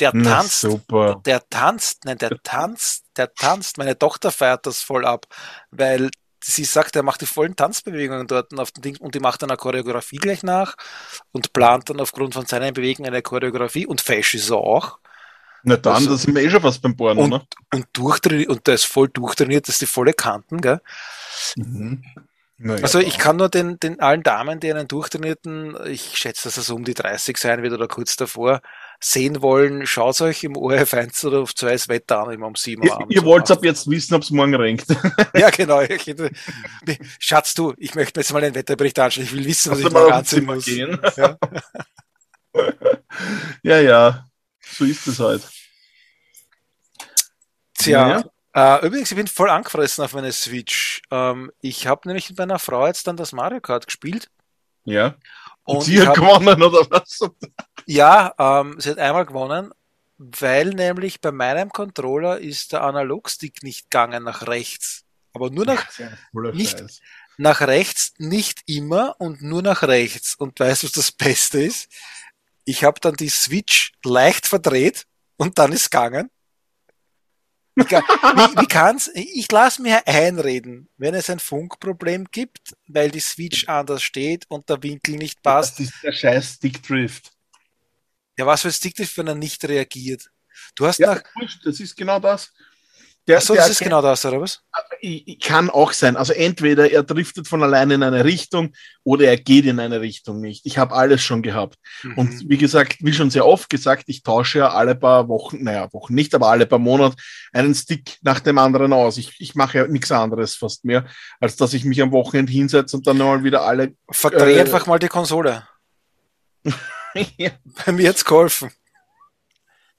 der tanzt, der tanzt, nein, der tanzt, der tanzt. Meine Tochter feiert das voll ab, weil sie sagt, er macht die vollen Tanzbewegungen dort auf dem Ding und die macht dann eine Choreografie gleich nach und plant dann aufgrund von seinen Bewegungen eine Choreografie und Fesch ist er auch. Na dann, also, das sind wir eh schon fast beim Porno, und, ne? Und durchtrainiert, und der ist voll durchtrainiert, das ist die volle Kanten, gell? Mhm. Naja, also ich kann nur den, den allen Damen, die einen durchtrainierten, ich schätze, dass er so um die 30 sein wird oder kurz davor, sehen wollen, schaut euch im ORF 1 oder auf 2 das Wetter an, immer um 7 Uhr Ihr, ihr wollt ab jetzt wissen, ob es morgen regnet. (laughs) ja, genau. Schatz, du, ich möchte jetzt mal den Wetterbericht anschauen. Ich will wissen, was ich morgen anziehen muss. Ja. (laughs) ja, ja. So ist es halt. Tja. Ja. Äh, übrigens, ich bin voll angefressen auf meine Switch. Ähm, ich habe nämlich mit meiner Frau jetzt dann das Mario Kart gespielt. Ja. Und sie hat gewonnen, oder was? Ja, ähm, sie hat einmal gewonnen, weil nämlich bei meinem Controller ist der Analogstick nicht gegangen nach rechts. Aber nur nach, ja, nicht, nach rechts, nicht immer und nur nach rechts. Und weißt du, was das (laughs) Beste ist? Ich habe dann die Switch leicht verdreht und dann ist gegangen. Wie, wie, wie kann's? Ich lasse mir einreden, wenn es ein Funkproblem gibt, weil die Switch anders steht und der Winkel nicht passt. Das ist der scheiß Stickdrift. Ja, was für Stickdrift, wenn er nicht reagiert? Du hast ja, nach. Das ist genau das. Der, Achso, das ist genau das, oder was? Kann auch sein. Also entweder er driftet von alleine in eine Richtung oder er geht in eine Richtung nicht. Ich habe alles schon gehabt. Mhm. Und wie gesagt, wie schon sehr oft gesagt, ich tausche ja alle paar Wochen, naja, Wochen nicht, aber alle paar Monate einen Stick nach dem anderen aus. Ich, ich mache ja nichts anderes fast mehr, als dass ich mich am Wochenende hinsetze und dann nochmal wieder alle. Verdreh äh, einfach mal die Konsole. (laughs) ja. Bei mir hat's geholfen.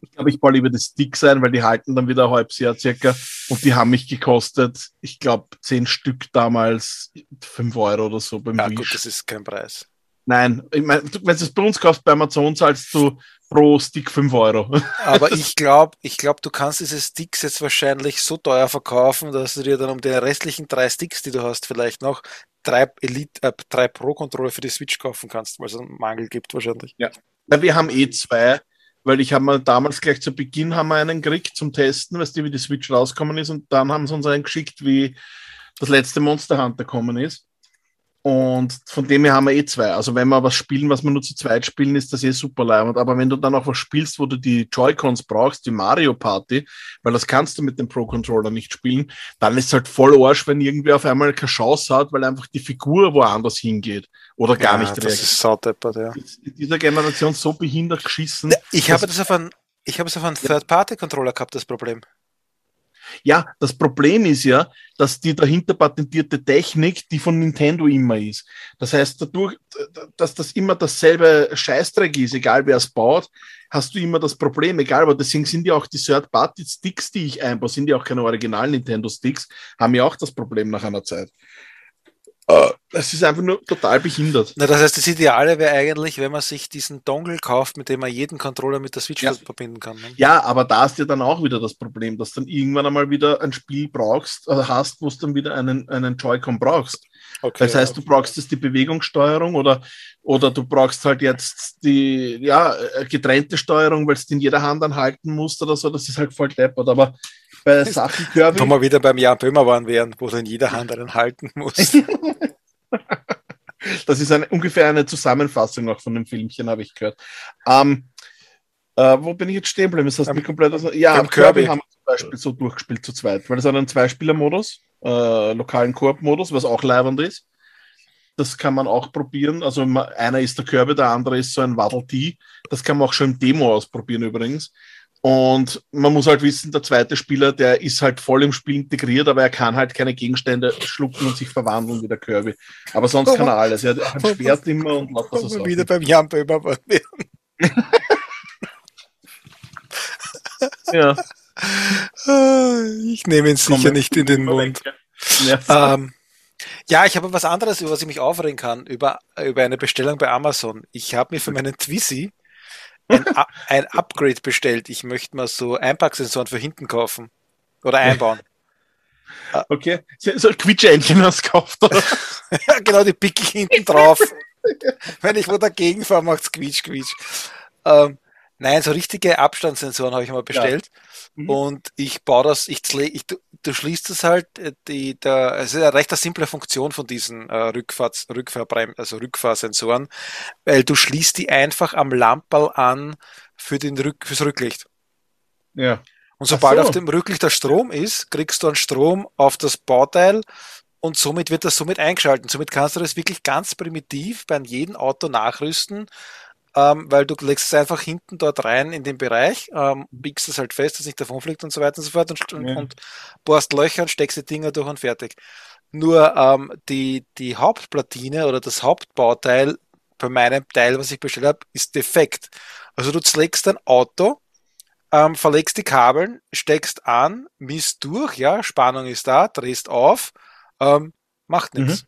Ich glaube, ich baue lieber das Stick sein, weil die halten dann wieder ein halbes Jahr circa. Und die haben mich gekostet, ich glaube, zehn Stück damals, fünf Euro oder so beim Ja, Wish. gut, das ist kein Preis. Nein, ich meine, wenn du es bei uns kaufst bei Amazon, zahlst du pro Stick fünf Euro. Aber (laughs) ich glaube, ich glaube, du kannst diese Sticks jetzt wahrscheinlich so teuer verkaufen, dass du dir dann um die restlichen drei Sticks, die du hast, vielleicht noch drei Elite, äh, drei Pro-Controller für die Switch kaufen kannst, weil es einen Mangel gibt wahrscheinlich. Ja. ja wir haben eh zwei weil ich habe mal damals gleich zu Beginn haben wir einen gekriegt zum Testen, weißt du, wie die Switch rausgekommen ist und dann haben sie uns einen geschickt, wie das letzte Monster Hunter gekommen ist. Und von dem her haben wir eh zwei. Also wenn wir was spielen, was wir nur zu zweit spielen, ist das eh super leibend. Aber wenn du dann auch was spielst, wo du die Joy-Cons brauchst, die Mario Party, weil das kannst du mit dem Pro-Controller nicht spielen, dann ist es halt voll Arsch, wenn irgendwer auf einmal keine Chance hat, weil einfach die Figur woanders hingeht oder gar ja, nicht das reagiert. ist saudeppert, ja. In dieser Generation so behindert geschissen. Ich habe das auf einen, ich habe es auf einen Third-Party-Controller gehabt, das Problem. Ja, das Problem ist ja, dass die dahinter patentierte Technik, die von Nintendo immer ist. Das heißt, dadurch, dass das immer dasselbe Scheißdreck ist, egal wer es baut, hast du immer das Problem, egal, aber deswegen sind ja auch die Third-Party-Sticks, die ich einbaue, sind ja auch keine originalen Nintendo-Sticks, haben ja auch das Problem nach einer Zeit. Äh, es ist einfach nur total behindert. Na, das heißt, das Ideale wäre eigentlich, wenn man sich diesen Dongle kauft, mit dem man jeden Controller mit der Switch ja. verbinden kann. Ne? Ja, aber da ist ja dann auch wieder das Problem, dass du dann irgendwann einmal wieder ein Spiel brauchst, also hast, wo du dann wieder einen, einen Joy-Con brauchst. Okay, das heißt, du brauchst jetzt die Bewegungssteuerung oder, oder du brauchst halt jetzt die ja, getrennte Steuerung, weil du in jeder Hand anhalten musst oder so. Das ist halt voll deppert. Aber bei Sachen Kirby. Wo wir wieder beim Jan Böhmer waren wären, wo du in jeder Hand einen halten musst. (laughs) das ist eine, ungefähr eine Zusammenfassung auch von dem Filmchen, habe ich gehört. Ähm, äh, wo bin ich jetzt stehen geblieben? Das heißt, um, komplett aus, ja, Kirby, Kirby haben wir zum Beispiel so durchgespielt zu zweit, weil es hat einen Zweispieler-Modus, äh, lokalen Koop-Modus, was auch leibend ist. Das kann man auch probieren. Also einer ist der Kirby, der andere ist so ein Waddle T. Das kann man auch schon im Demo ausprobieren übrigens. Und man muss halt wissen, der zweite Spieler, der ist halt voll im Spiel integriert, aber er kann halt keine Gegenstände schlucken und sich verwandeln wie der Kirby. Aber sonst kann er alles. Er hat ein Schwert immer und lauter so Sachen. wieder beim Jan Böhmer (laughs) Ja. Ich nehme ihn sicher Komm, nicht in den Mund. Ja. Ähm, ja, ich habe was anderes, über was ich mich aufregen kann, über, über eine Bestellung bei Amazon. Ich habe mir für meinen Twizy ein, ein Upgrade bestellt. Ich möchte mal so Einpacksensoren für hinten kaufen. Oder einbauen. (laughs) Okay. So ein Quietscheinchen hast gekauft, oder? (laughs) ja, genau, die picke ich hinten drauf. (laughs) Wenn ich wo dagegen fahre, macht's quietsch, quietsch. Ähm, nein, so richtige Abstandssensoren habe ich mal bestellt. Ja. Mhm. Und ich baue das, ich, ich du, du schließt es halt, äh, die, der, es ist eine recht eine simple Funktion von diesen äh, Rückfahrts, Rückfahrbrem, also Rückfahrsensoren, weil du schließt die einfach am Lamperl an für den Rück, fürs Rücklicht. Ja. Und sobald so. auf dem Rücklicht der Strom ist, kriegst du einen Strom auf das Bauteil und somit wird das somit eingeschalten. Somit kannst du das wirklich ganz primitiv bei jedem Auto nachrüsten ähm, weil du legst es einfach hinten dort rein in den Bereich, ähm, biegst es halt fest, dass es nicht davonfliegt und so weiter und so fort und, ja. und bohrst Löcher und steckst die Dinger durch und fertig. Nur ähm, die, die Hauptplatine oder das Hauptbauteil bei meinem Teil, was ich bestellt habe, ist defekt. Also du zlegst dein Auto, ähm, verlegst die Kabeln, steckst an, misst durch, ja, Spannung ist da, drehst auf, ähm, macht nichts.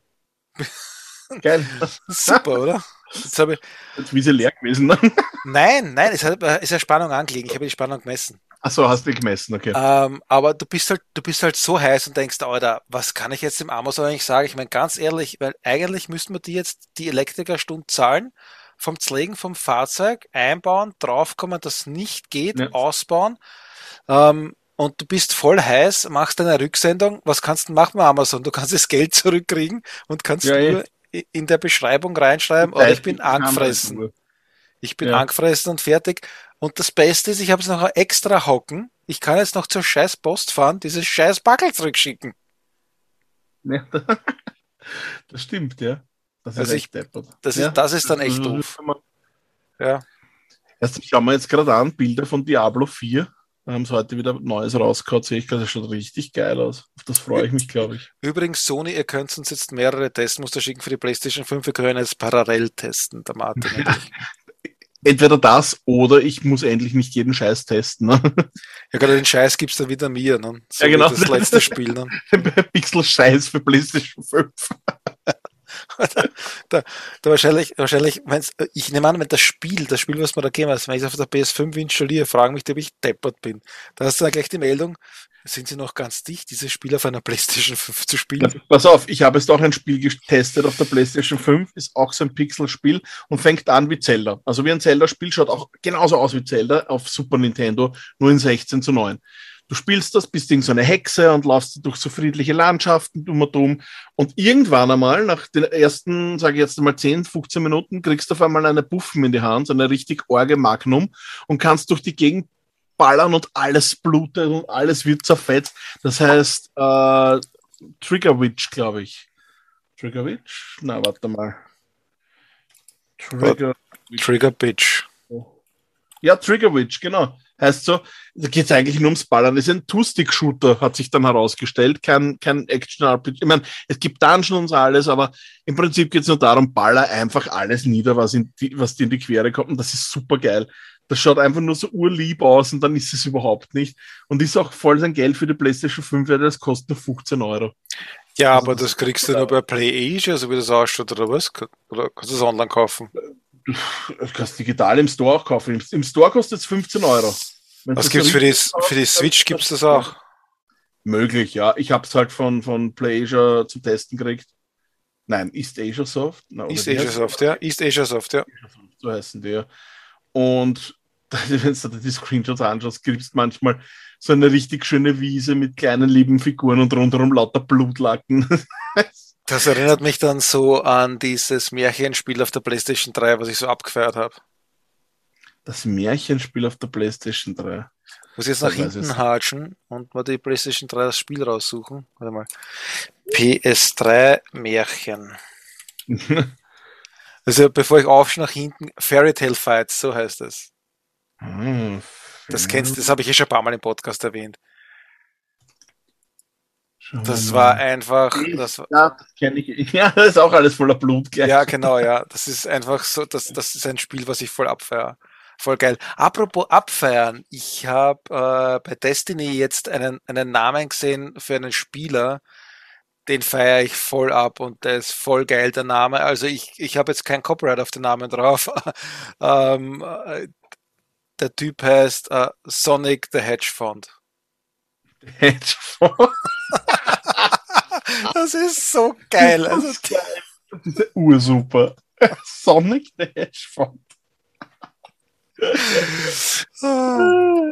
Mhm. Geil. (laughs) Super, oder? Jetzt habe ich. Jetzt wie sie leer gewesen. Ne? (laughs) nein, nein, es hat, ist ja Spannung angelegen. Ich habe die Spannung gemessen. Ach so, hast du gemessen, okay. Ähm, aber du bist halt, du bist halt so heiß und denkst, Alter, was kann ich jetzt dem Amazon eigentlich sagen? Ich meine, ganz ehrlich, weil eigentlich müssten wir die jetzt die Elektrikerstunde zahlen, vom Zlegen vom Fahrzeug einbauen, draufkommen, dass nicht geht, ja. ausbauen. Ähm, und du bist voll heiß, machst eine Rücksendung, was kannst du machen mit Amazon? Du kannst das Geld zurückkriegen und kannst ja, nur in der Beschreibung reinschreiben, oder ich bin angefressen. Ich bin ja. angefressen und fertig. Und das Beste ist, ich habe es noch extra hocken. Ich kann jetzt noch zur scheiß Post fahren, dieses scheiß Backel zurückschicken. Ja, (laughs) das stimmt, ja. Das also ist echt ich, Das, ja. ist, das ist dann echt also, doof. Ja. Erst schauen wir jetzt gerade an, Bilder von Diablo 4 haben sie heute wieder Neues rausgehauen, sehe ich gerade, das schaut richtig geil aus. Auf das freue ich mich, glaube ich. Übrigens, Sony, ihr könnt uns jetzt mehrere Testmuster schicken für die PlayStation 5, wir können jetzt parallel testen, der Martin (laughs) Entweder das oder ich muss endlich nicht jeden Scheiß testen. Ne? Ja, gerade den Scheiß gibt's dann wieder mir, ne? So ja, genau. Das letzte Spiel. Ne? (laughs) Pixel Scheiß für PlayStation 5. (laughs) da, da, wahrscheinlich, wahrscheinlich, wenn's, ich nehme an, wenn das Spiel, das Spiel, was man da geben hat, wenn ich es auf der PS5 installiere, fragen mich, ob ich deppert bin. Da hast du dann gleich die Meldung, sind sie noch ganz dicht, dieses Spiel auf einer PlayStation 5 zu spielen? Ja, pass auf, ich habe jetzt auch ein Spiel getestet auf der PlayStation 5, ist auch so ein Pixel-Spiel und fängt an wie Zelda. Also wie ein Zelda-Spiel, schaut auch genauso aus wie Zelda auf Super Nintendo, nur in 16 zu 9 du spielst das, bist irgend so eine Hexe und laufst durch so friedliche Landschaften dumm und dumm. Und irgendwann einmal, nach den ersten, sage ich jetzt einmal 10, 15 Minuten, kriegst du auf einmal eine Buffen in die Hand, so eine richtig orge Magnum und kannst durch die Gegend ballern und alles blutet und alles wird zerfetzt. Das heißt, äh, Trigger Witch, glaube ich. Trigger Witch? Na, warte mal. Trigger, Trigger Bitch. Ja, Trigger Witch, genau. Heißt so, da geht's eigentlich nur ums Ballern. Das ist ein Two-Stick-Shooter, hat sich dann herausgestellt. Kein, kein Action-RPG. Ich meine, es gibt Dungeons und alles, aber im Prinzip geht's nur darum, baller einfach alles nieder, was, in die, was dir in die Quere kommt. Und das ist super geil. Das schaut einfach nur so urlieb aus und dann ist es überhaupt nicht. Und ist auch voll sein Geld für die PlayStation 5, weil das kostet nur 15 Euro. Ja, also aber das, das kriegst du nur bei PlayAsia, so wie das ausschaut, oder was? Oder kannst du es online kaufen? Du kannst digital im Store auch kaufen. Im Store kostet es 15 Euro. Wenn was gibt's für die, für die Switch? Gibt's das auch? Möglich, ja. Ich habe es halt von, von PlayAsia zum Testen gekriegt. Nein, East Asia Soft. Na, East Asia Soft, ja. East Asia Soft, ja. So heißen die ja. Und wenn du dir die Screenshots anschaust, gibt es manchmal so eine richtig schöne Wiese mit kleinen lieben Figuren und rundherum lauter Blutlacken. (laughs) das erinnert mich dann so an dieses Märchenspiel auf der PlayStation 3, was ich so abgefeiert habe. Das Märchenspiel auf der PlayStation 3. Muss jetzt nach hinten hatschen und mal die PlayStation 3 das Spiel raussuchen. Warte mal. PS3 Märchen. (laughs) also bevor ich aufschaue nach hinten, Fairy Tale Fights, so heißt es. Hm, das kennst, das habe ich eh schon ein paar Mal im Podcast erwähnt. Das war einfach. Das, ja, das kenne ich. (laughs) Ja, das ist auch alles voller Blut. Gleich. Ja, genau, ja. Das ist einfach so, das, das ist ein Spiel, was ich voll abfeiere. Voll geil. Apropos abfeiern, ich habe äh, bei Destiny jetzt einen, einen Namen gesehen für einen Spieler, den feiere ich voll ab und der ist voll geil, der Name. Also ich, ich habe jetzt kein Copyright auf den Namen drauf. (laughs) ähm, äh, der Typ heißt uh, Sonic the Hedge Fund. (laughs) Das ist so geil. Also, das ist geil. Das ist ursuper. (laughs) Sonic the Hedge Fund. Ah.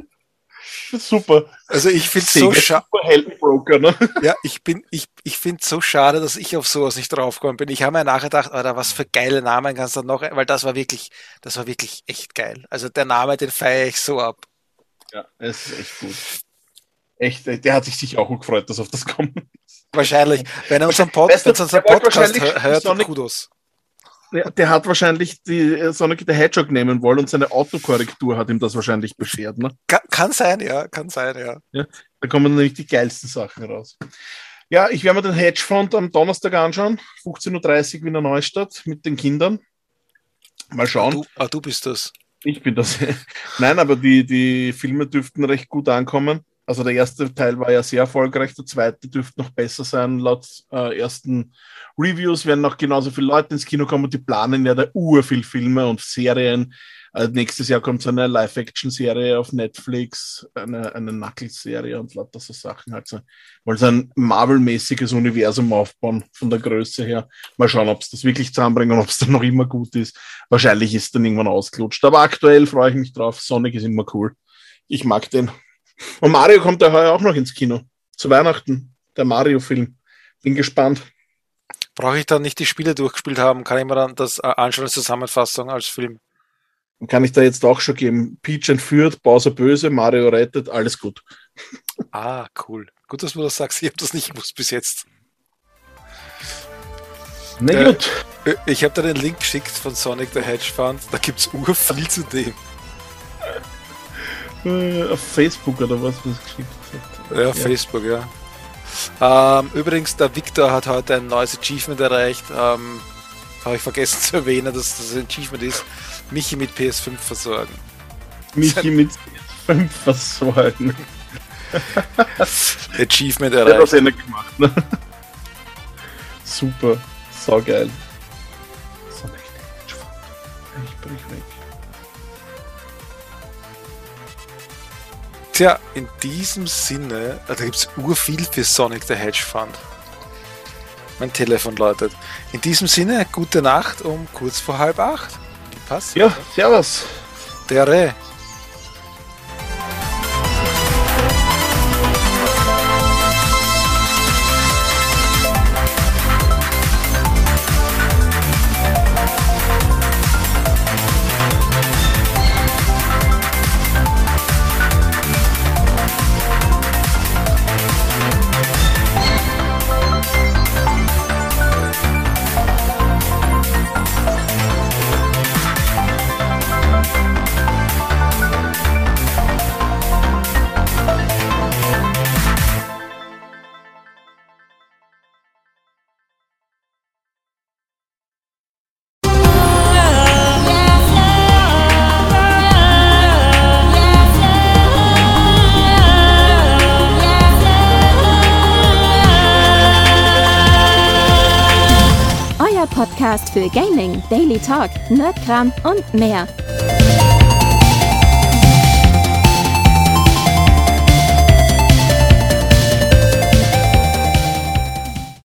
Super. Also ich finde es so schade. Ne? (laughs) Ja, ich bin, ich, ich finde so schade, dass ich auf sowas nicht draufgekommen bin. Ich habe mir nachgedacht, Alter, was für geile Namen kannst du noch, weil das war wirklich, das war wirklich echt geil. Also der Name, den feiere ich so ab. Ja, es ist echt gut. Echt, der hat sich sicher auch gefreut, dass auf das kommt. Wahrscheinlich. Wenn er unseren, Pod, weißt du, unseren Podcast hört, Sonic, Kudos. Der, der, hat wahrscheinlich die äh, Sonic the Hedgehog nehmen wollen und seine Autokorrektur hat ihm das wahrscheinlich beschert. Ne? Kann, kann sein, ja, kann sein, ja. ja. Da kommen nämlich die geilsten Sachen raus. Ja, ich werde mir den Hedgefund am Donnerstag anschauen, 15.30 Uhr Wiener Neustadt mit den Kindern. Mal schauen. Ah, du, ah, du bist das. Ich bin das. (laughs) Nein, aber die, die Filme dürften recht gut ankommen. Also der erste Teil war ja sehr erfolgreich, der zweite dürfte noch besser sein. Laut äh, ersten Reviews werden noch genauso viele Leute ins Kino kommen und die planen ja da ur viel Filme und Serien. Also nächstes Jahr kommt so eine Live-Action-Serie auf Netflix, eine, eine Knuckles-Serie und lauter so Sachen halt so. Wollen sie ein Marvel-mäßiges Universum aufbauen von der Größe her. Mal schauen, ob es das wirklich zusammenbringen und ob es dann noch immer gut ist. Wahrscheinlich ist dann irgendwann ausgelutscht. Aber aktuell freue ich mich drauf. Sonic ist immer cool. Ich mag den. Und Mario kommt ja heuer auch noch ins Kino. Zu Weihnachten. Der Mario-Film. Bin gespannt. Brauche ich dann nicht die Spiele durchgespielt haben, kann ich mir dann das äh, anschauen als Zusammenfassung als Film. Dann kann ich da jetzt auch schon geben. Peach entführt, Bowser böse, Mario rettet, alles gut. (laughs) Ah, cool. Gut, dass du das sagst. Ich habe das nicht gewusst bis jetzt. Na äh, gut. Äh, ich habe da den Link geschickt von Sonic the Hedgehog. Da gibt es ur viel zu dem. Äh, auf Facebook oder was, was geschickt hat. Ja, ja. Facebook, ja. Ähm, übrigens, der Victor hat heute ein neues Achievement erreicht. Ähm, Habe ich vergessen (laughs) zu erwähnen, dass das ein Achievement ist. Michi mit PS5 versorgen. Michi (laughs) mit PS5 versorgen. (laughs) Achievement erreicht. Der hat das Ende gemacht, ne? Super, saugeil. So, ich brich weg. Tja, in diesem Sinne, da gibt es urviel für Sonic the Hedge Fund. Mein Telefon läutet. In diesem Sinne, gute Nacht um kurz vor halb acht. Passt. Ja, servus. Der Daily Talk, Nerdkram und mehr.